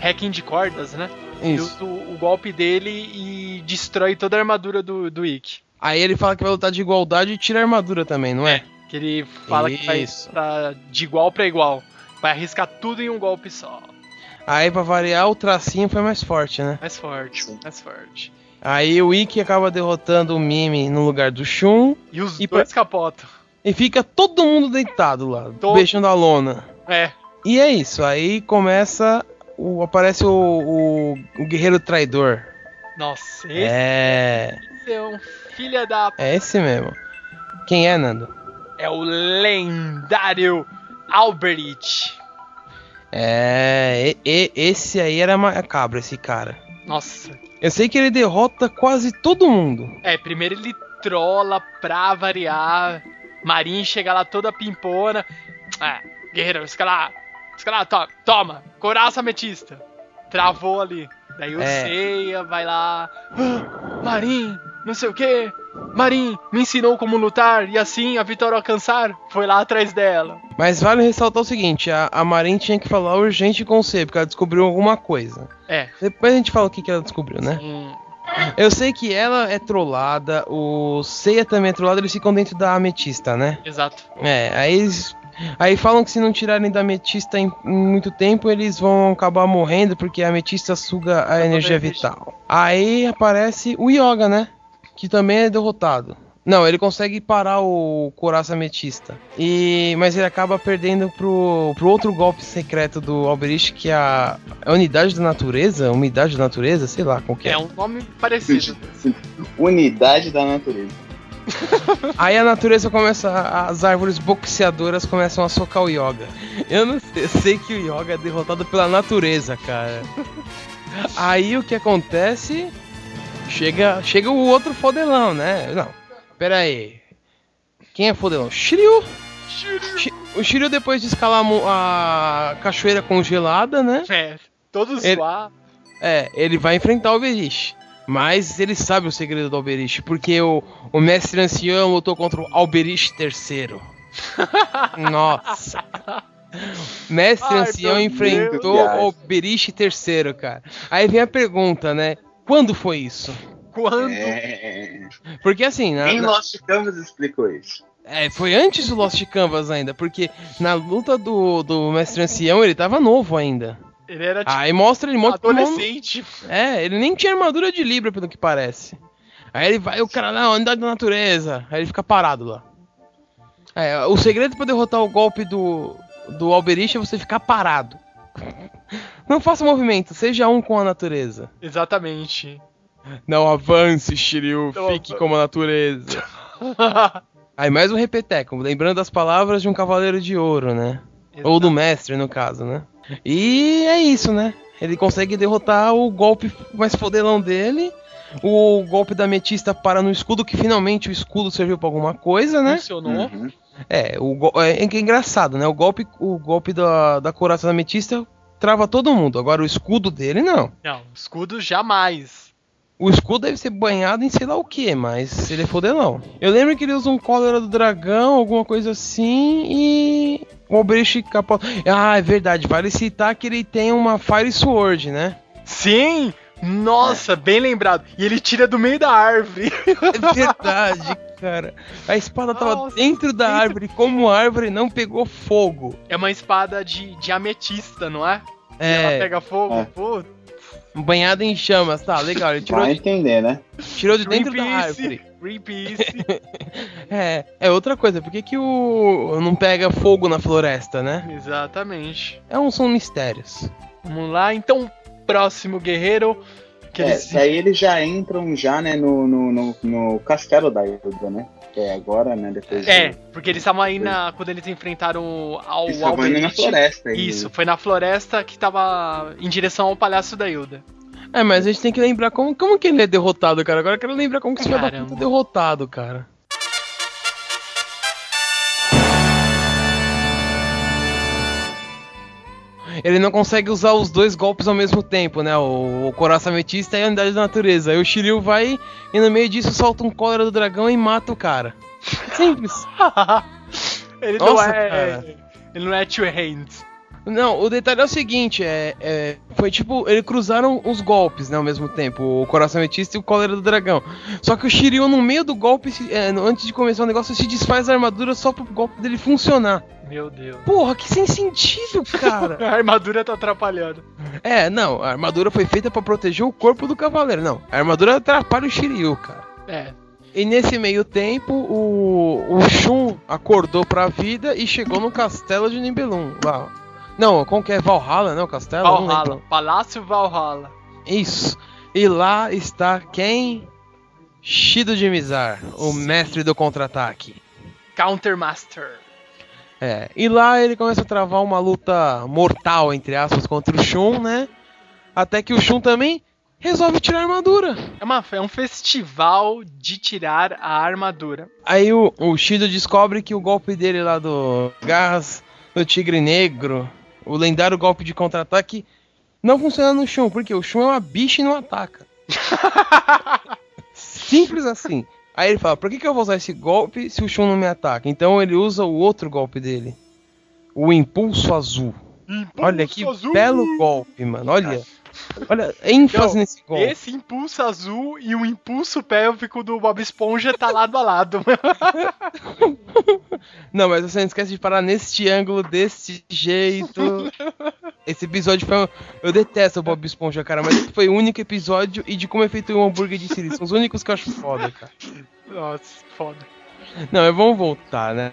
Hacking de cordas, né? Ele Isso. usa o, o golpe dele e destrói toda a armadura do, do Ikki. Aí ele fala que vai lutar de igualdade e tira a armadura também, não é? Que ele fala que vai Isso. pra, de igual pra igual. Vai arriscar tudo em um golpe só. Aí pra variar, o tracinho foi mais forte, né? Mais forte, Sim. mais forte. Aí o Ikki acaba derrotando o Mimi no lugar do Shun. E os E dois capotam. E fica todo mundo deitado lá, Todo- beijando a lona. É. E é isso, aí começa. O, aparece o, o, o guerreiro traidor. Nossa, esse É. é um filho da. É esse mesmo. Quem é, Nando? É o lendário Alberich. É. e- e- esse aí era macabro, esse cara. Nossa. Eu sei que ele derrota quase todo mundo. É, primeiro ele trola pra variar. Marin chega lá toda pimpona. É, guerreiro, escalar. Escalar, to toma. Coraça ametista. Travou ali. Daí o É. Seiya vai lá. "Ah, Marin, não sei o que. Marin me ensinou como lutar e assim a vitória alcançar. Foi lá atrás dela. Mas vale ressaltar o seguinte: a, a Marin tinha que falar urgente com o C, porque ela descobriu alguma coisa. É. Depois a gente fala o que, que ela descobriu, né? hum, Eu sei que ela é trollada, o Seiya também é trollado, eles ficam dentro da ametista, né? exato. É, aí eles. Aí falam que se não tirarem da ametista em, muito tempo, eles vão acabar morrendo, porque a ametista suga a energia. vital. Aí aparece o Yoga, né? Que também é derrotado. Não, ele consegue parar o Coraça Ametista. E, mas ele acaba perdendo pro, pro outro golpe secreto do Alberich, que é a, a Unidade da Natureza? Unidade da Natureza? Sei lá qual que é. É um nome parecido. Unidade da natureza. Aí a natureza começa. As árvores boxeadoras começam a socar o Yoga. Eu não sei, eu sei que o Yoga é derrotado pela natureza, cara. Aí o que acontece? Chega, chega o outro fodelão, né? Não, pera aí. Quem é fodelão? Shiryu! Shi- O Shiryu, depois de escalar a cachoeira congelada, né? É, todo Ele- zoar. É, ele vai enfrentar o Alberich. Mas ele sabe o segredo do Alberich, porque o, o mestre ancião lutou contra o Alberich III. Nossa. Mestre Ai, ancião enfrentou Deus. o Alberich III, cara. Aí vem a pergunta, né? Quando foi isso? Quando? É... Porque assim, na, na- Lost Canvas explicou isso? é, foi antes do Lost Canvas ainda, porque na luta do, do mestre ancião ele tava novo ainda. Ele era tipo Aí mostra ele muito adolescente. É, ele nem tinha armadura de Libra, pelo que parece. Aí ele vai, o cara, não, unidade da natureza. Aí ele fica parado lá. É, o segredo pra derrotar o golpe do, do Alberich é você ficar parado. Não faça movimento, seja um com a natureza. Exatamente. Não avance, Shiryu, Não fique avan- como a natureza. Aí mais um repeteco, lembrando as palavras de um cavaleiro de ouro, né? Ou do mestre, no caso, né? E é isso, né? Ele consegue derrotar o golpe mais fodelão dele. O golpe da ametista para no escudo, que finalmente o escudo serviu pra alguma coisa, né? Funcionou. Uhum. É, o é, é que é engraçado, né? O golpe, o golpe da, da coraça da ametista trava todo mundo. Agora o escudo dele, não. Não, escudo jamais. O escudo deve ser banhado em sei lá o que, mas ele é fodelão. Eu lembro que ele usa um cólera do dragão, alguma coisa assim, e. O Alberich capota. Ah, é verdade. Vale citar que ele tem uma Fire Sword, né? Sim! Nossa, bem lembrado. E ele tira do meio da árvore. É verdade, cara. A espada tava Nossa, dentro da dentro- árvore, como a árvore não pegou fogo. É uma espada de, de ametista, não é? Ela É, pega fogo. É. Pô, banhada em chamas. Tá, legal. Ele tirou Vai de, entender, né? tirou de dentro da árvore. Greenpeace. É, é outra coisa. Por que, que o. não pega fogo na floresta, né? Exatamente. É um, são mistérios. Vamos lá, então, próximo guerreiro. Que É, eles... daí eles já entram já, né, no, no, no, no castelo da Hilda, né? Que é agora, né? Depois É, do- porque eles estavam aí na. Quando eles enfrentaram ao Eles estavam indo na floresta. Isso, foi na floresta que tava em direção ao Palácio da Hilda. É, mas a gente tem que lembrar como, como que ele é derrotado, cara. Agora eu quero lembrar como que esse é derrotado, cara. Ele não consegue usar os dois golpes ao mesmo tempo, né? O, o coração ametista e a unidade da natureza. Aí o Shiryu vai e no meio disso solta um cólera do dragão e mata o cara. Simples. ele não Nossa, é. cara. Ele não é two hands. Não, o detalhe é o seguinte, é, é, foi tipo, eles cruzaram os golpes, né, ao mesmo tempo, o coração ametista e o cólera do dragão. Só que o Shiryu, no meio do golpe, se- é, antes de começar o negócio, se desfaz a armadura só pro golpe dele funcionar. Meu Deus. Porra, que sem sentido, cara. A armadura tá atrapalhando. é, não, a armadura foi feita pra proteger o corpo do cavaleiro. Não, a armadura atrapalha o Shiryu, cara. É. E nesse meio tempo, o, o Shun acordou pra vida e chegou no castelo de Nibelung, lá. Não, como que é? Valhalla, né, o castelo? Não lembro. Valhalla. Palácio Valhalla. Isso. E lá está quem? Shido de Mizar, o mestre do contra-ataque. Countermaster. É. E lá ele começa a travar uma luta mortal, entre aspas, contra o Shun, né? Até que o Shun também resolve tirar a armadura. É, uma, é um festival de tirar a armadura. Aí o, o Shido descobre que o golpe dele lá do Garras do Tigre Negro, o lendário golpe de contra-ataque, não funciona no Shun, porque o Shun é uma bicha e não ataca. Simples assim. Aí ele fala, por que, que eu vou usar esse golpe se o Shun não me ataca? Então ele usa o outro golpe dele. O Impulso Azul. Olha que azul. belo golpe, mano. Olha. Olha, ênfase Não, nesse golpe. Esse impulso azul e o impulso pélvico do Bob Esponja tá lado a lado. Não, mas você não esquece de parar neste ângulo, desse jeito. Esse episódio foi. Eu detesto o Bob Esponja, cara, mas esse foi o único episódio e de como é feito um hambúrguer de Siri. São os únicos que eu acho foda, cara. Nossa, foda. Não, mas vamos voltar, né?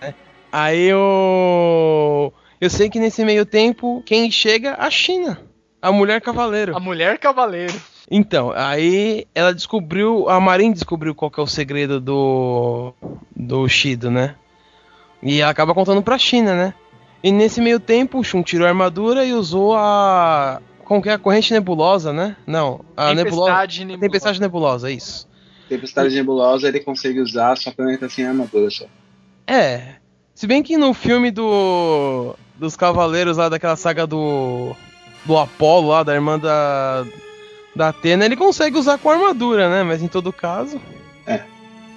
Aí eu. Eu sei que nesse meio tempo, quem chega? A China. A mulher cavaleiro. A mulher cavaleiro. Então, aí ela descobriu, a Marin descobriu qual que é o segredo do do Shido, né? E ela acaba contando pra China, né? E nesse meio tempo, o Shun tirou a armadura e usou a como que é a corrente nebulosa, né? Não, a nebulosa, Tempestade nebulosa. tempestade nebulosa, isso. Tempestade nebulosa ele consegue usar, só que ele tá sem armadura só. É. Se bem que no filme do dos cavaleiros lá daquela saga do do Apolo lá, da irmã da da Atena, ele consegue usar com armadura, né? Mas em todo caso. É.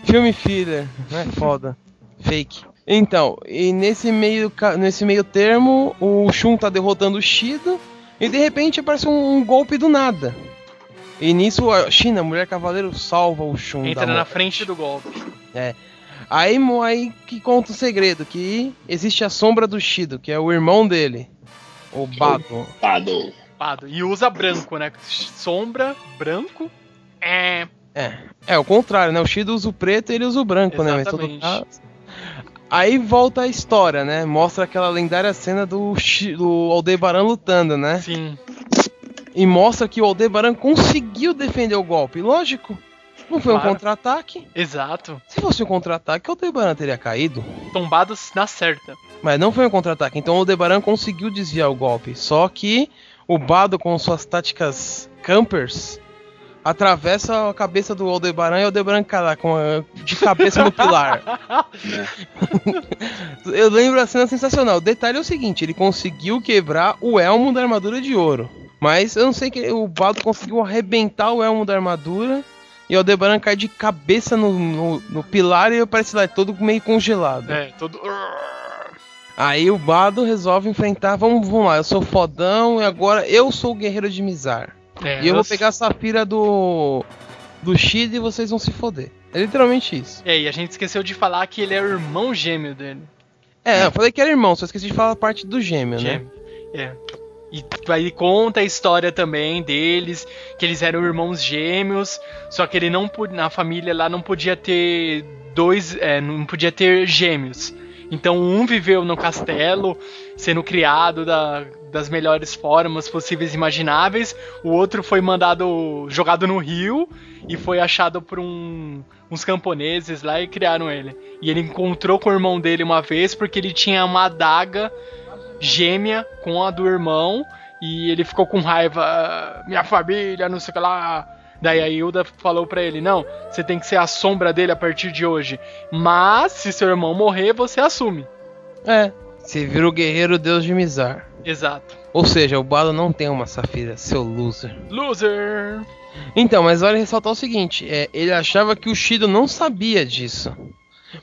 Filme filler, né? Foda. Fake. Então, e nesse meio, nesse meio termo, o Shun tá derrotando o Shido e de repente aparece um, um golpe do nada. E nisso a China, a mulher cavaleiro, salva o Shun. Entra da na morte. frente do golpe. Aí, mo- aí que conta o segredo, que existe a sombra do Shido, que é o irmão dele, o Bado. Pado. Pado. E usa branco, né? Sombra, branco. É. É, é o contrário, né? O Shido usa o preto e ele usa o branco, né? Mas em todo Exatamente. caso. Aí volta a história, né? Mostra aquela lendária cena do, Shi- do Aldebaran lutando, né? Sim. E mostra que o Aldebaran conseguiu defender o golpe. Lógico, não foi um Claro. contra-ataque. Exato. Se fosse um contra-ataque, o Aldebaran teria caído. Tombados na certa. Mas não foi um contra-ataque, então o Aldebaran conseguiu desviar o golpe. Só que o Bado, com suas táticas campers, atravessa a cabeça do Aldebaran e o Aldebaran cai lá com a- de cabeça no pilar. Eu lembro a cena sensacional. O detalhe é o seguinte: ele conseguiu quebrar o elmo da armadura de ouro. Mas eu não sei que o Bado conseguiu arrebentar o elmo da armadura. E o Aldebaran cai de cabeça no, no, no pilar e aparece lá todo meio congelado. É, todo. Aí o Bado resolve enfrentar. Vamos, vamos lá, eu sou fodão e agora eu sou o guerreiro de Mizar. É, e eu vou pegar a safira do. do Shid e vocês vão se foder. É literalmente isso. É, e a gente esqueceu de falar que ele é o irmão gêmeo dele. É, eu falei que era irmão, só esqueci de falar a parte do gêmeo, né? Gêmeo. É. E aí conta a história também deles, que eles eram irmãos gêmeos, só que ele não na família lá não podia ter dois, é, não podia ter gêmeos. Então um viveu no castelo, sendo criado da- das melhores formas possíveis e imagináveis. O outro foi mandado jogado no rio e foi achado por um- uns camponeses lá e criaram ele. E ele encontrou com o irmão dele uma vez porque ele tinha uma adaga gêmea com a do irmão e ele ficou com raiva, "Ah, minha família, não sei o que lá. Daí a Hilda falou pra ele: Não, você tem que ser a sombra dele a partir de hoje. Mas se seu irmão morrer, você assume. É. Você vira o guerreiro deus de Mizar. Exato. Ou seja, o Bado não tem uma safira, seu loser. Loser! Então, mas vale ressaltar o seguinte: é, ele achava que o Shido não sabia disso.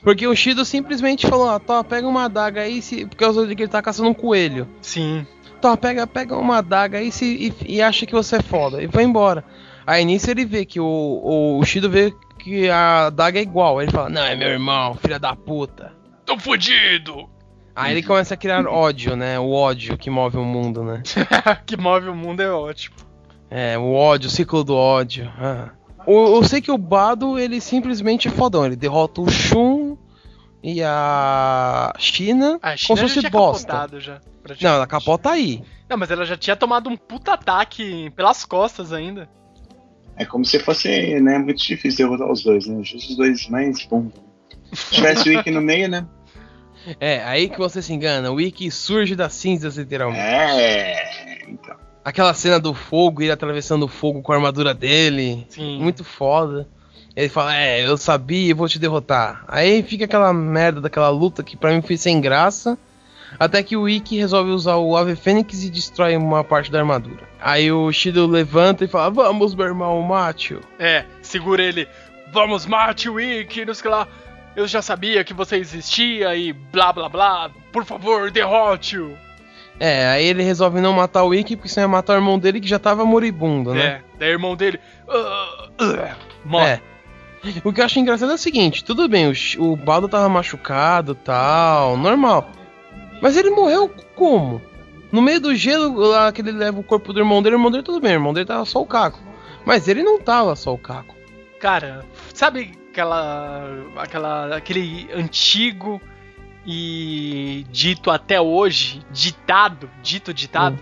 Porque o Shido simplesmente falou: ah, Tó, pega uma adaga aí, se... por causa de que ele tá caçando um coelho. Sim. Tó, pega, pega uma adaga aí se... e, e acha que você é foda. E vai embora. Aí nisso ele vê que o, o, Shido vê que a adaga é igual. Aí ele fala: Não, é meu irmão, filha da puta. Tô fudido! Aí ele começa a criar ódio, né? O ódio que move o mundo, né? que move o mundo é ótimo. É, o ódio, o ciclo do ódio. Ah. O- eu sei que o Bado, ele simplesmente é fodão. Ele derrota o Shun e a China A como China se já fosse bosta. já. Não, ela capota aí. Não, mas ela já tinha tomado um puta ataque pelas costas ainda. É como se fosse, né, muito difícil derrotar os dois, né? Justo os dois mais bons. Se tivesse o Wiki no meio, né? É, aí que você se engana. O Ikki surge das cinzas, literalmente. É, então. Aquela cena do fogo, ele atravessando o fogo com a armadura dele. Sim. Muito foda. Ele fala, é, eu sabia e vou te derrotar. Aí fica aquela merda daquela luta que pra mim foi sem graça. Até que o Ikki resolve usar o Ave Fênix e destrói uma parte da armadura. Aí o Shido levanta e fala, vamos meu irmão, mate-o. É, segura ele. Vamos, mate o Ikki, não sei lá. Eu já sabia que você existia e blá blá blá. Por favor, derrote-o. É, aí ele resolve não matar o Ikki porque senão ia matar o irmão dele que já tava moribundo, né? É, daí o irmão dele. "Ah, ah", morre. É. O que eu acho engraçado é o seguinte, tudo bem, o, o Baldo tava machucado tal, normal. Mas ele morreu como? No meio do gelo, lá que ele leva o corpo do irmão dele, o irmão dele tudo bem, o irmão dele tava só o caco. Mas ele não tava só o caco. Cara, sabe aquela. aquela. aquele antigo e dito até hoje, ditado, dito ditado,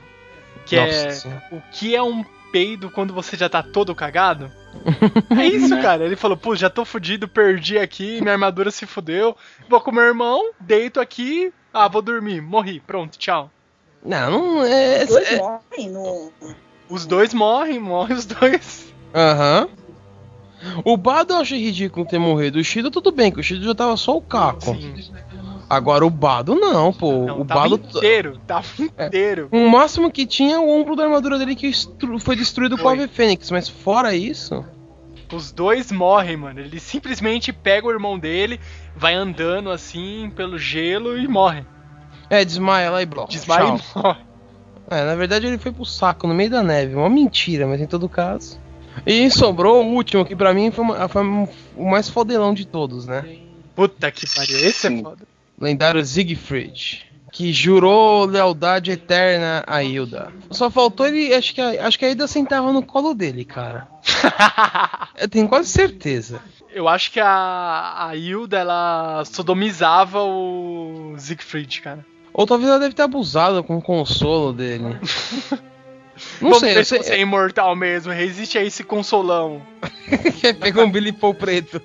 que Nossa é Senhora. o que é um peido quando você já tá todo cagado? É isso, cara. Ele falou, pô, já tô fudido, perdi aqui, minha armadura se fudeu. Vou com meu irmão, deito aqui, ah, vou dormir, morri, pronto, tchau. Não, não é. Os dois é- morrem no. Os dois morrem, morrem os dois. Aham. O Bado eu achei ridículo ter morrido. O Shido tudo bem, que o Shido já tava só o caco. Sim. Agora o Bado não, pô. Não, o tava Bado. inteiro, tava É. inteiro. O máximo que tinha é o ombro da armadura dele que foi destruído com a Foi. Ave Fênix, mas fora isso. Os dois morrem, mano. Ele simplesmente pega o irmão dele, vai andando assim pelo gelo e morre. É, desmaia lá e bloco. Desmaia Tchau. e morre. É, na verdade ele foi pro saco no meio da neve. Uma mentira, mas em todo caso. E sobrou o último, que pra mim foi, uma- foi o mais fodelão de todos, né? Puta que pariu, esse é foda. lendário Siegfried, que jurou lealdade eterna a Hilda. Só faltou ele, acho que a, acho que a Hilda sentava no colo dele, cara. Eu tenho quase certeza. Eu acho que a, a Hilda, ela sodomizava o Siegfried, cara. Ou talvez ela deve ter abusado com o consolo dele. Não Vamos sei, ver eu sei. você é imortal mesmo. Resiste a esse consolão. Pegou um Billy Paul preto.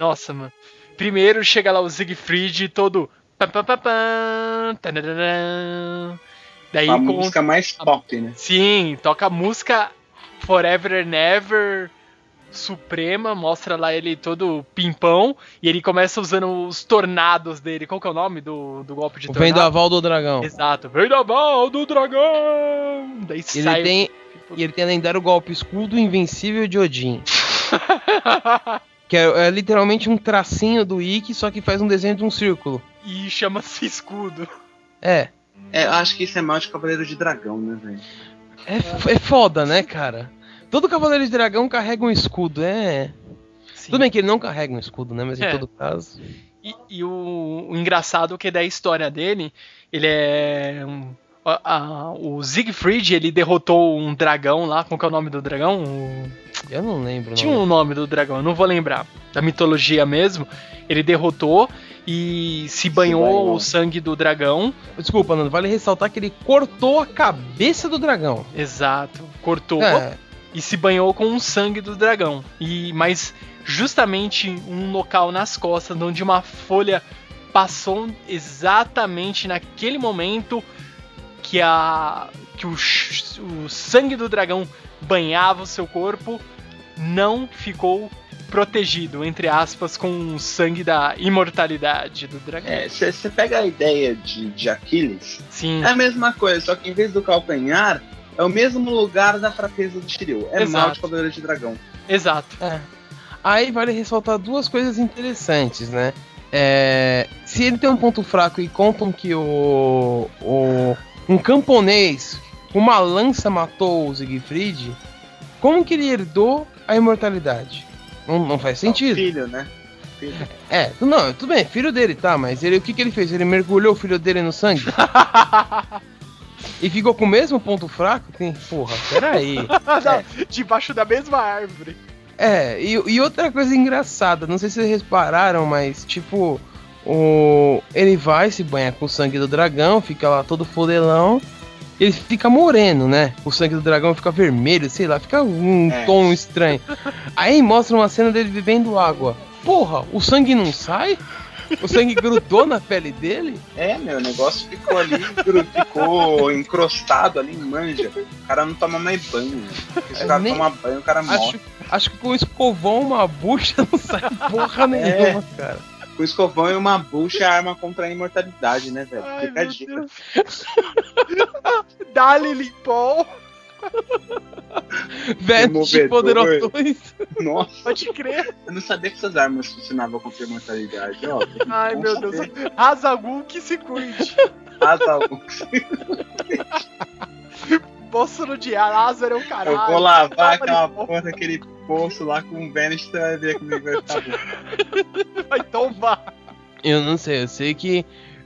Nossa, mano. Primeiro chega lá o Siegfried todo. Pam, pam, pam, pam, tananana. Daí a com. música mais pop, né? Sim, toca a música Forever and Ever Suprema, mostra lá ele todo pimpão e ele começa usando os tornados dele. Qual que é o nome do, do golpe de O tornado? vendaval do dragão. Exato, vendaval do dragão! Daí Ele sai. tem, e ele tem lendário golpe escudo invencível de Odin. Que é, é literalmente um tracinho do Ikki, só que faz um desenho de um círculo. e chama-se escudo. É. É, eu acho que isso é mal de Cavaleiro de Dragão, né, velho? É, é foda, né, cara? Todo cavaleiro de dragão carrega um escudo, é. Sim. Tudo bem que ele não carrega um escudo, né? Mas em É. todo caso. E, e o, o engraçado que da história dele, ele é. um- a- a- o Siegfried, ele derrotou um dragão lá. Qual que é o nome do dragão? O- Eu não lembro. Tinha um nome do dragão, eu não vou lembrar. Da mitologia mesmo. Ele derrotou e se banhou banhou. o sangue do dragão. Desculpa, Nando, vale ressaltar que ele cortou a cabeça do dragão. Exato. Cortou É, e se banhou com o sangue do dragão. E mas justamente um local nas costas onde uma folha passou exatamente naquele momento que a que o, o sangue do dragão banhava o seu corpo, não ficou protegido, entre aspas, com o sangue da imortalidade do dragão. É, você pega a ideia de, de Aquiles, Sim, é a mesma coisa, só que em vez do calcanhar, é o mesmo lugar da fraqueza do Shiryu. É Exato. mal de Cavaleiro de Dragão. exato. é. Aí vale ressaltar duas coisas interessantes, né? É, se ele tem um ponto fraco e contam que o, o um camponês com uma lança matou o Siegfried, como que ele herdou a imortalidade? Não, não faz sentido. Filho, né? Filho. É, não, tudo bem, filho dele, tá, mas ele, o que, que ele fez? Ele mergulhou o filho dele no sangue? e ficou com o mesmo ponto fraco? Tem, porra, peraí. Não, Debaixo da mesma árvore. É, e, e outra coisa engraçada, não sei se vocês repararam, mas tipo, o ele vai se banhar com o sangue do dragão, fica lá todo fodelão. Ele fica moreno, né? O sangue do dragão fica vermelho, sei lá, fica um É. tom estranho. Aí mostra uma cena dele bebendo água. Porra, o sangue não sai? O sangue grudou na pele dele? É, meu, o negócio ficou ali, ficou encrostado ali, manja. O cara não toma mais banho. né? Se o cara nem- toma banho, o cara morre. Acho, acho que com um escovão, uma bucha, não sai porra nenhuma, cara. Com escovão e uma bucha arma contra a imortalidade, né, velho? Ai, Fica a dica. Dá-lhe limpol. Removedor. poderosões. Nossa, Pode crer. eu não sabia que essas armas funcionavam contra a imortalidade. Ó, Ai, meu Deus. saber. Razagul que se cuide. Poço de Lázaro é o caralho. Eu vou lavar aquela porra daquele poço lá com o Vanish, você vai ver comigo vai ficar bom. Vai tombar. Eu não sei, eu sei que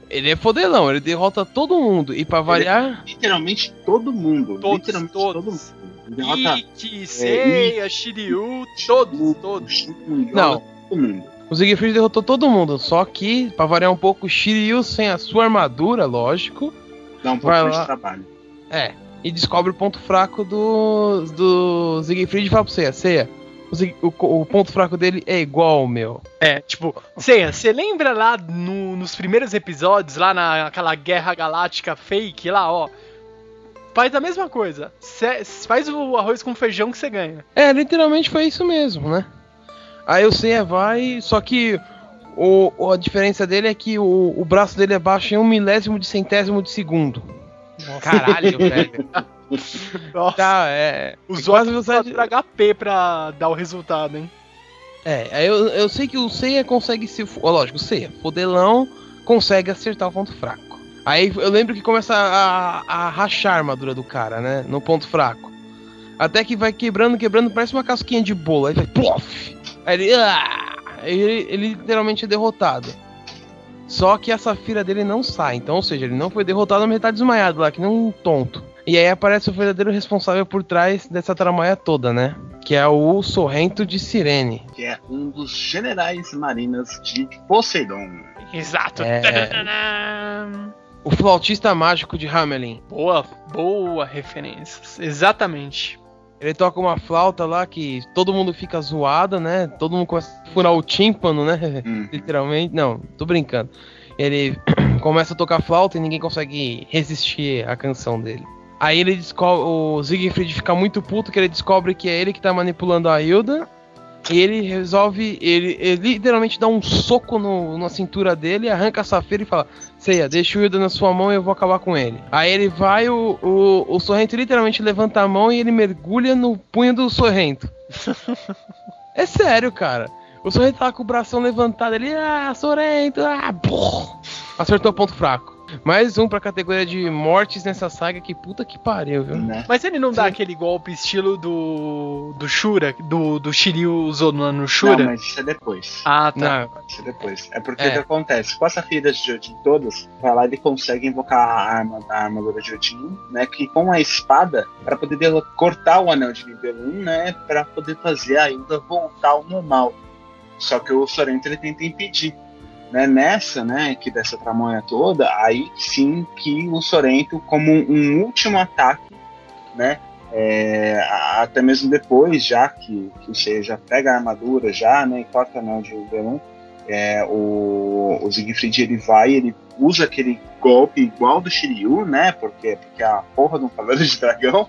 Ele é fodelão, ele derrota todo mundo. E pra variar. Literalmente todo mundo. Todos, literalmente todos. todo mundo. Ele derrota Seiya, Shiryu, todos, todos. Não. Todo mundo. O Siegfried derrotou todo mundo. Só que, pra variar um pouco, o Shiryu sem a sua armadura, lógico. Dá um pouco Vai mais lá. de trabalho. É. E descobre o ponto fraco do, do Siegfried e fala pra Seiya, Seiya, o, o, o ponto fraco dele é igual ao meu. É, tipo, Seiya, você lembra lá no- nos primeiros episódios, lá naquela guerra galáctica fake lá, ó? Faz a mesma coisa. Cê- faz o arroz com feijão que você ganha. É, literalmente foi isso mesmo, né? Aí o Seiya vai, só que o- a diferença dele é que o, o braço dele é baixo em um milésimo de centésimo de segundo. Caralho, velho. Nossa, Tá, é. os é quase HP pra dar o resultado, hein? É, aí eu, eu sei que o Seiya consegue se. Ó, lógico, o Seiya, fodelão, consegue acertar o ponto fraco. Aí eu lembro que começa a, a rachar a armadura do cara, né? No ponto fraco. Até que vai quebrando, quebrando, parece uma casquinha de bolo. Aí vai, plof! Aí ele. Ah! Aí ele, ele literalmente é derrotado. Só que a safira dele não sai. Então, ou seja, ele não foi derrotado, mas ele tá desmaiado lá, que nem um tonto. E aí aparece o verdadeiro responsável por trás dessa tramaia toda, né? Que é o Sorrento de Sirene. Que é um dos generais marinas de Poseidon. Exato. É. O flautista mágico de Hamelin. Boa, boa referência. Exatamente. Ele toca uma flauta lá que todo mundo fica zoado, né? Todo mundo começa a furar o tímpano, né? Hum. Literalmente. Não, tô brincando. Ele começa a tocar flauta e ninguém consegue resistir à canção dele. Aí ele descobre. O Siegfried fica muito puto que ele descobre que é ele que tá manipulando a Hilda. Ele resolve. Ele, ele literalmente dá um soco no- na cintura dele, arranca a safira e fala: Ceia, deixa o Hilda na sua mão e eu vou acabar com ele. Aí ele vai, o, o, o Sorrento literalmente levanta a mão e ele mergulha no punho do Sorrento. é sério, cara. O Sorrento tá com o bração levantado ali, ah, Sorrento, ah, brrr. acertou o ponto fraco. Mais um pra categoria de mortes nessa saga, que puta que pariu, viu? Né? Mas ele não dá Sim. aquele golpe estilo do. do Shura, do, do Shiryu usou no, no Não, Shura? mas isso é depois. Ah, tá. Não, Isso é depois. É porque É. o que acontece? Com as safiras de Odin todas, vai lá e ele consegue invocar a arma da armadura de Odin, né? Que com a espada, pra poder cortar o anel de nível 1, né? Pra poder fazer a Hilda voltar ao normal. Só que o Sorrento ele tenta impedir. Né, nessa, né, que dessa tramonha toda, aí sim que o Sorrento, como um, último ataque, né, é, até mesmo depois, já que, que você já pega a armadura já, né, e corta anel de 1, é, o, o Siegfried ele vai, ele usa aquele golpe igual do Shiryu, né? Porque, porque é a porra de um cavaleiro de dragão,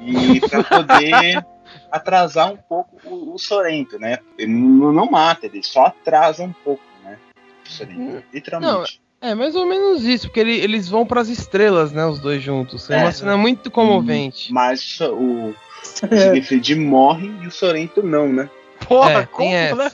e pra poder atrasar um pouco o, o Sorrento, né? Ele não, não mata, ele só atrasa um pouco, Sorrento, literalmente. É, mais ou menos isso, porque ele- eles vão pras estrelas, né, os dois juntos. É, É. uma cena muito comovente. Mas o, Siegfried morre e o Sorrento não, né? Porra, é, como, tem essa. né?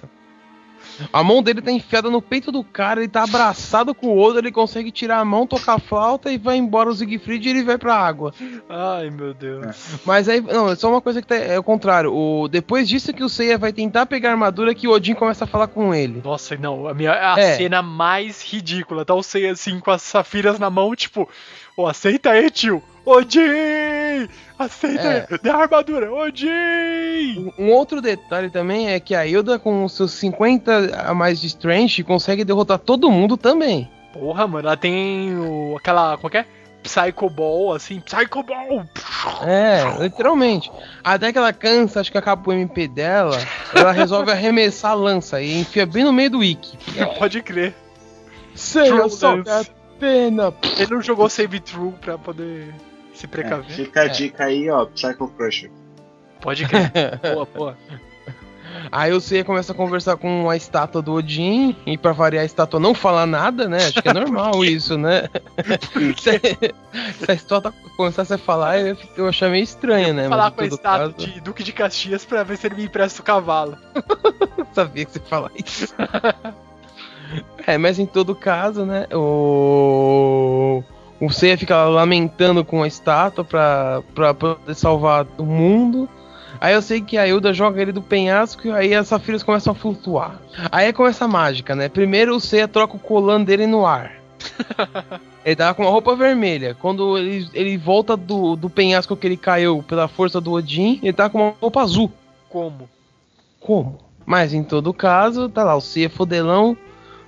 A mão dele tá enfiada no peito do cara, ele tá abraçado com o outro, ele consegue tirar a mão, tocar a flauta e vai embora o Siegfried e ele vai pra água. Ai, meu Deus. Mas aí, não, é só uma coisa que tá, é o contrário. O, depois disso que o Seiya vai tentar pegar a armadura, que o Odin começa a falar com ele. Nossa, não, a, minha, a É. cena mais ridícula. Tá o Seiya assim com as safiras na mão, tipo, ô, aceita aí, tio. Odin! Aceita É. a armadura, Odin! Um outro detalhe também é que a Hilda, com os seus 50 a mais de Strength, consegue derrotar todo mundo também. Porra, mano, ela tem o, aquela, como é que é? Psycho Ball, assim, Psycho Ball! É, literalmente. Até que ela cansa, acho que acaba o MP dela, ela resolve arremessar a lança e enfia bem no meio do Ikki. Pode crer. True sobe a pena. Ele não jogou Save True pra poder se É, precaver. fica a É. dica aí, ó, Psycho Crusher. Pode crer. boa, boa. Aí o Seiya começa a conversar com a estátua do Odin, e pra variar a estátua não fala nada, né? Acho que é normal isso, né? se, se a estátua começasse a falar, eu, eu achei meio estranho, né? Falar Mas com a estátua caso, de Duque de Caxias pra ver se ele me empresta o cavalo. sabia que você ia falar isso. é, mas em todo caso, né? O. O Seiya fica lamentando com a estátua pra, pra poder salvar o mundo. Aí eu sei que a Hilda joga ele do penhasco e aí as safiras começam a flutuar. Aí começa a mágica, né? Primeiro o Seiya troca o colã dele no ar. ele tava com uma roupa vermelha. Quando ele, ele volta do, do penhasco que ele caiu pela força do Odin, ele tava com uma roupa azul. Como? Como? Mas em todo caso, tá lá, o Cia Fodelão,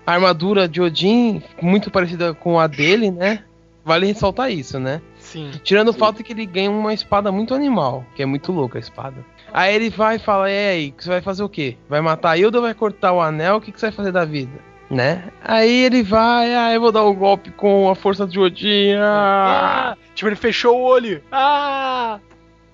a armadura de Odin, muito parecida com a dele, né? Vale ressaltar isso, né? Sim. Tirando o fato que ele ganha uma espada muito animal, que é muito louca a espada. Aí ele vai e fala: E aí, você vai fazer o quê? Vai matar a Hilda ou vai cortar o anel? O que, que você vai fazer da vida? Né? Aí ele vai, ah, eu vou dar o um golpe com a força de Odin. Ah! Ah, tipo, ele fechou o olho. Ah!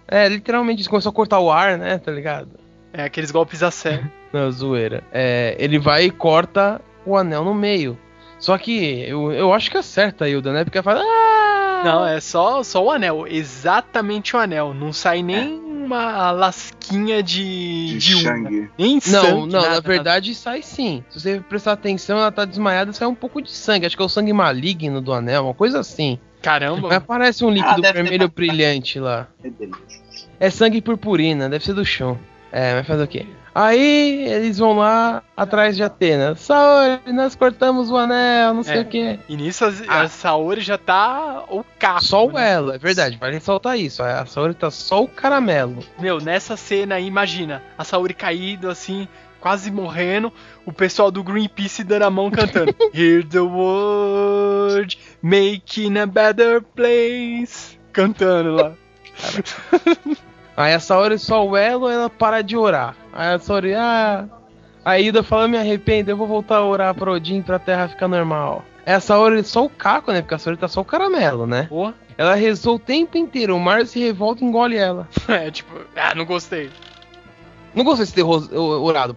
É, literalmente isso começou a cortar o ar, né? Tá ligado? É, aqueles golpes a sério. Não, zoeira. É, ele vai e corta o anel no meio. Só que eu, eu acho que acerta a Hilda, né? Porque ela fala. Ah! Não, é só, só o anel. Exatamente o anel. Não sai nem uma lasquinha de. De de sangue. Nem Não, sangue, não, nada, na nada. verdade sai sim. Se você prestar atenção, ela tá desmaiada, sai um pouco de sangue. Acho que é o sangue maligno do anel, uma coisa assim. Caramba. Mas parece um líquido ter vermelho brilhante lá. É. É sangue purpurina, deve ser do chão. É, mas fazer o quê? Aí eles vão lá atrás de Atena. Saori, nós cortamos o anel, não sei É. o quê. E nisso a, a Saori já tá o caco. Só o né? elo, é verdade, vale ressaltar isso. A Saori tá só o caramelo. Meu, nessa cena aí, imagina, a Saori caído assim, quase morrendo, o pessoal do Greenpeace dando a mão cantando Hear the world, making a better place. Cantando lá. Aí a Saori só o elo, ela para de orar. Aí a Saori, ah. A Ida fala, me arrependo, eu vou voltar a orar pra Odin pra terra ficar normal. Aí a Saori só o caco, né? Porque a Saori tá só o caramelo, né? Porra. Ela rezou o tempo inteiro, o Mar se revolta e engole ela. É, tipo, ah, não gostei. Não gostei de ter orado.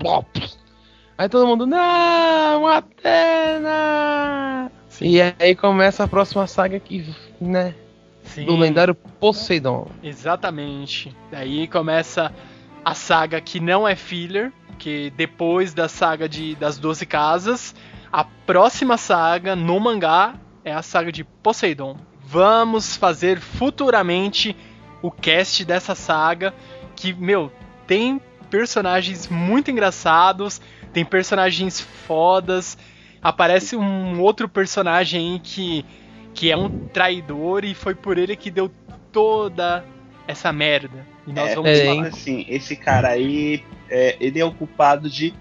Aí todo mundo, não, Atena! E aí começa a próxima saga aqui, né? Sim. Do lendário Poseidon. Exatamente. Daí começa a saga que não é filler, que depois da saga de, das 12 casas, a próxima saga no mangá é a saga de Poseidon. Vamos fazer futuramente o cast dessa saga que, meu, tem personagens muito engraçados, tem personagens fodas, aparece um outro personagem aí que que é um traidor e foi por ele que deu toda essa merda. E nós É, vamos é, falar. hein? Assim, esse cara aí, é, ele é o culpado de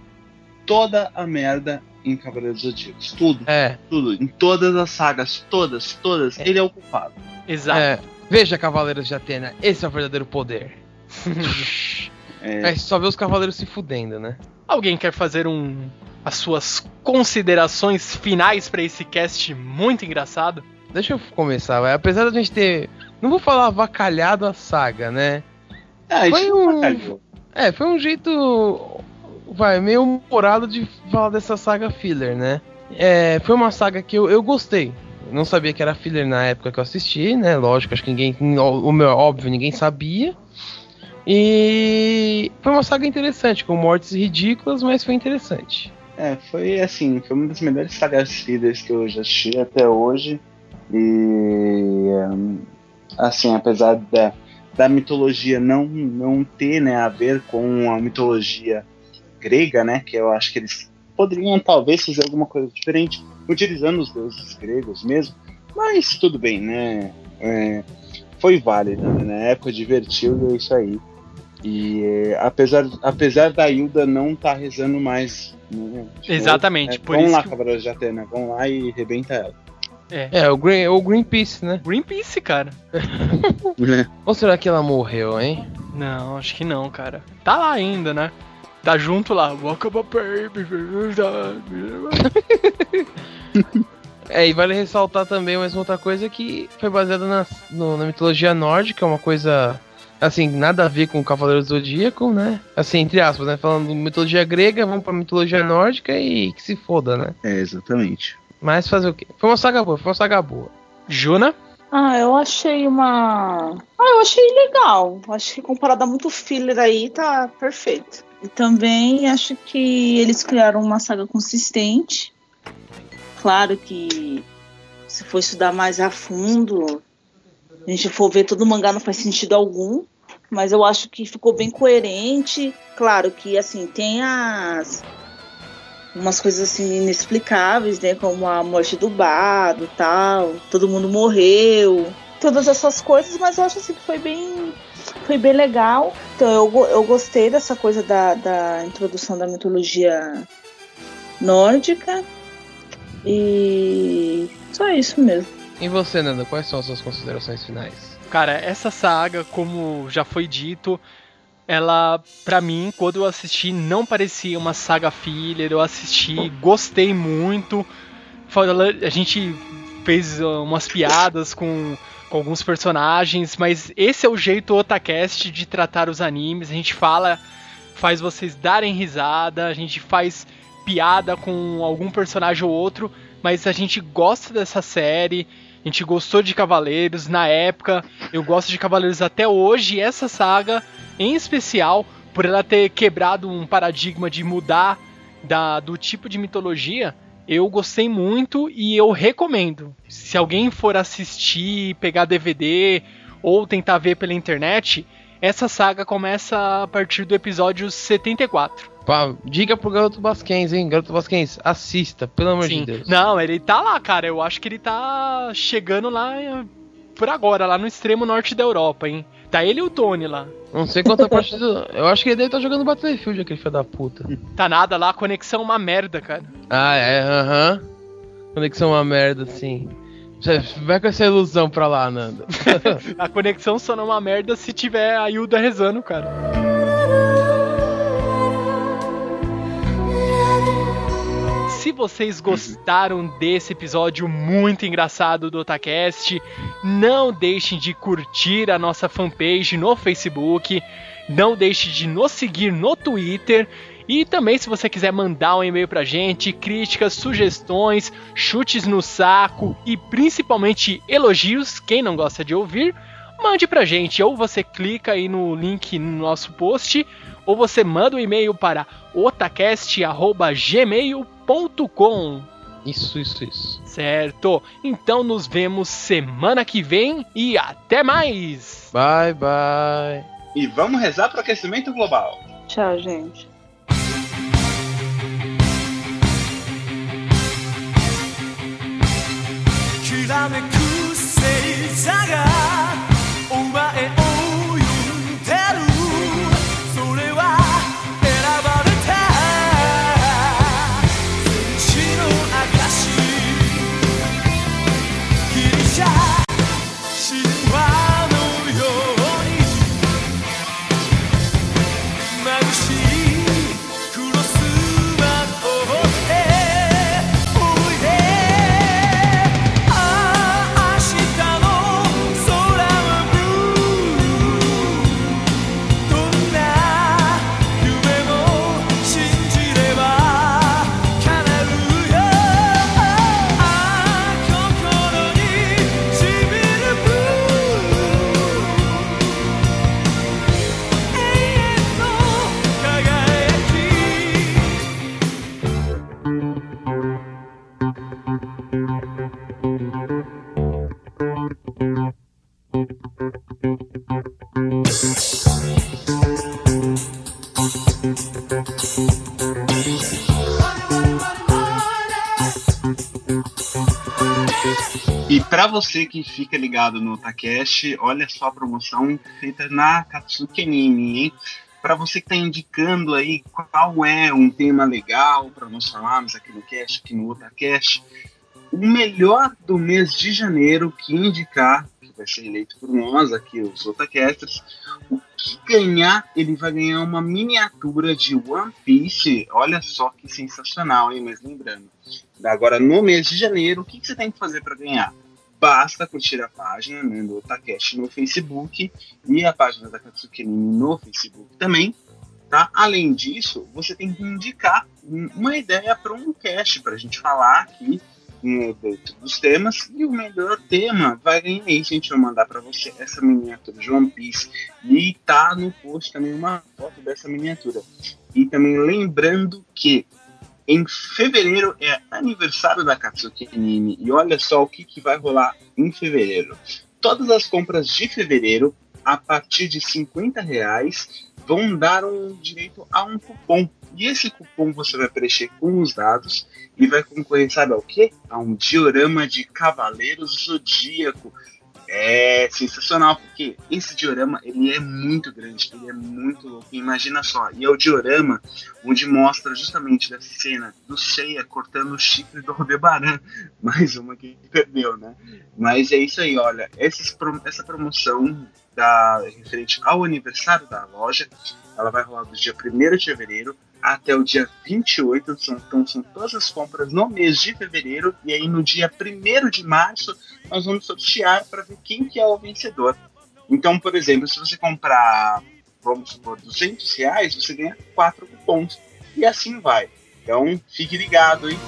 toda a merda em Cavaleiros do Zodíaco. Tudo, É, tudo. Em todas as sagas, todas, todas, ele é o culpado. Exato. é. Veja, Cavaleiros de Atena, esse é o verdadeiro poder. É, É, só vê os cavaleiros se fudendo, né? Alguém quer fazer um as suas considerações finais pra esse cast muito engraçado? Deixa eu começar, vai. Apesar da gente ter. Não vou falar avacalhado a saga, né? ah, isso foi um- avacalhou. É, foi um jeito. Vai, meio humorado de falar dessa saga filler, né? É, foi uma saga que eu, eu gostei. Eu não sabia que era filler na época que eu assisti, né? Lógico, acho que ninguém. O meu óbvio, ninguém sabia. E foi uma saga interessante, com mortes ridículas, mas foi interessante. É, foi assim, foi uma das melhores sagas fillers que eu já assisti até hoje. E hum, assim, apesar da, da mitologia não, não ter né, a ver com a mitologia grega, né? Que eu acho que eles poderiam talvez fazer alguma coisa diferente, utilizando os deuses gregos mesmo. Mas tudo bem, né? É, foi válido, né? Época divertiu e é isso aí. E é, apesar, apesar da Hilda não estar rezando mais. né, tipo, Exatamente, é, por vamos isso lá, que- Cavaleiros de Atena, vão lá e rebenta ela. É, o, Green, o Greenpeace, né? Greenpeace, cara. Ou será que ela morreu, hein? Não, acho que não, cara. Tá lá ainda, né? Tá junto lá. A baby. É, e vale ressaltar também mais uma outra coisa que foi baseada na, no- na mitologia nórdica, é uma coisa, assim, nada a ver com o Cavaleiro do Zodíaco, né? Assim, entre aspas, né? Falando mitologia grega, vamos pra mitologia nórdica e que se foda, né? É, exatamente. Mas fazer o quê? Foi uma saga boa, foi uma saga boa. Juna? Ah, eu achei uma. Ah, eu achei legal. Acho que comparado a muito filler aí, tá perfeito. E também acho que eles criaram uma saga consistente. Claro que se for estudar mais a fundo, a gente for ver todo o mangá não faz sentido algum. Mas eu acho que ficou bem coerente. Claro que assim, tem as umas coisas assim inexplicáveis, né? Como a morte do Bado tal, todo mundo morreu, todas essas coisas, mas eu acho assim que foi bem. Foi bem legal. Então eu, eu gostei dessa coisa da, da introdução da mitologia nórdica. E só isso mesmo. E você, Nanda, quais são as suas considerações finais? Cara, essa saga, como já foi dito, ela, pra mim, quando eu assisti, não parecia uma saga filler. Eu assisti, gostei muito. A gente fez uh, umas piadas com, com alguns personagens, mas esse é o jeito Otacast de tratar os animes. A gente fala, faz vocês darem risada, a gente faz piada com algum personagem ou outro, mas a gente gosta dessa série. A gente gostou de Cavaleiros na época, eu gosto de Cavaleiros até hoje, e essa saga, em especial, por ela ter quebrado um paradigma de mudar da, do tipo de mitologia, eu gostei muito e eu recomendo. Se alguém for assistir, pegar DVD ou tentar ver pela internet, essa saga começa a partir do episódio 74. Pá, diga pro garoto Basquens, hein? Garoto Basquens, assista, pelo amor Sim. de Deus. Não, ele tá lá, cara. Eu acho que ele tá chegando lá eh, por agora, lá no extremo norte da Europa, hein? Tá ele e o Tony lá. Não sei quanta parte do. Eu acho que ele deve estar jogando Battlefield, aquele filho da puta. Tá nada lá, a conexão é uma merda, cara. Ah, é, aham. Conexão é uma merda, sim. Você Vai com essa ilusão pra lá, Nanda. A conexão só não é uma merda se tiver a Hilda rezando, cara. Se vocês gostaram desse episódio muito engraçado do Otacast, não deixem de curtir a nossa fanpage no Facebook, não deixe de nos seguir no Twitter e também se você quiser mandar um e-mail pra gente, críticas, sugestões, chutes no saco e principalmente elogios, quem não gosta de ouvir, mande pra gente. Ou você clica aí no link no nosso post, ou você manda um e-mail para otacast.gmail.com Isso, isso, isso. Certo? Então nos vemos semana que vem e até mais! Bye, bye. E vamos rezar para o aquecimento global. Tchau, gente. きらめく星座が E para você que fica ligado no Takeshi, olha só a promoção feita na Katsuki Anime, hein? Para você que está indicando aí qual é um tema legal para nós falarmos aqui no cast, aqui no Otacast, o melhor do mês de janeiro que indicar, que vai ser eleito por nós aqui, os Otacasters, o que ganhar, ele vai ganhar uma miniatura de One Piece. Olha só que sensacional, hein? Mas lembrando, agora no mês de janeiro, o que, que você tem que fazer para ganhar? Basta curtir a página né, do Takeshi no Facebook e a página da Katsuki no Facebook também. Tá? Além disso, você tem que indicar um- uma ideia para um cast para a gente falar aqui né, dentro dos temas. E o melhor tema vai ganhar isso. A gente vai mandar para você essa miniatura de One Piece. E tá no post também uma foto dessa miniatura. E também lembrando que em fevereiro é aniversário da Katsuki Anime. E olha só o que, que vai rolar em fevereiro. Todas as compras de fevereiro, a partir de 50 reais, vão dar um direito a um cupom E esse cupom você vai preencher com os dados e vai concorrer, sabe ao quê? A um diorama de Cavaleiros Zodíaco. É sensacional, porque esse diorama ele é muito grande, ele é muito louco. Imagina só, e é o diorama onde mostra justamente da cena do Seiya cortando o chifre do Aldebaran. Mais uma que perdeu, né? Mas é isso aí, olha, essa promoção da, referente ao aniversário da loja, ela vai rolar do dia 1 de fevereiro até o dia 28, são, então são todas as compras no mês de fevereiro, e aí no dia 1 de março nós vamos sortear para ver quem que é o vencedor. Então, por exemplo, se você comprar, vamos supor, 200 reais, você ganha 4 cupons, e assim vai. Então, fique ligado, hein?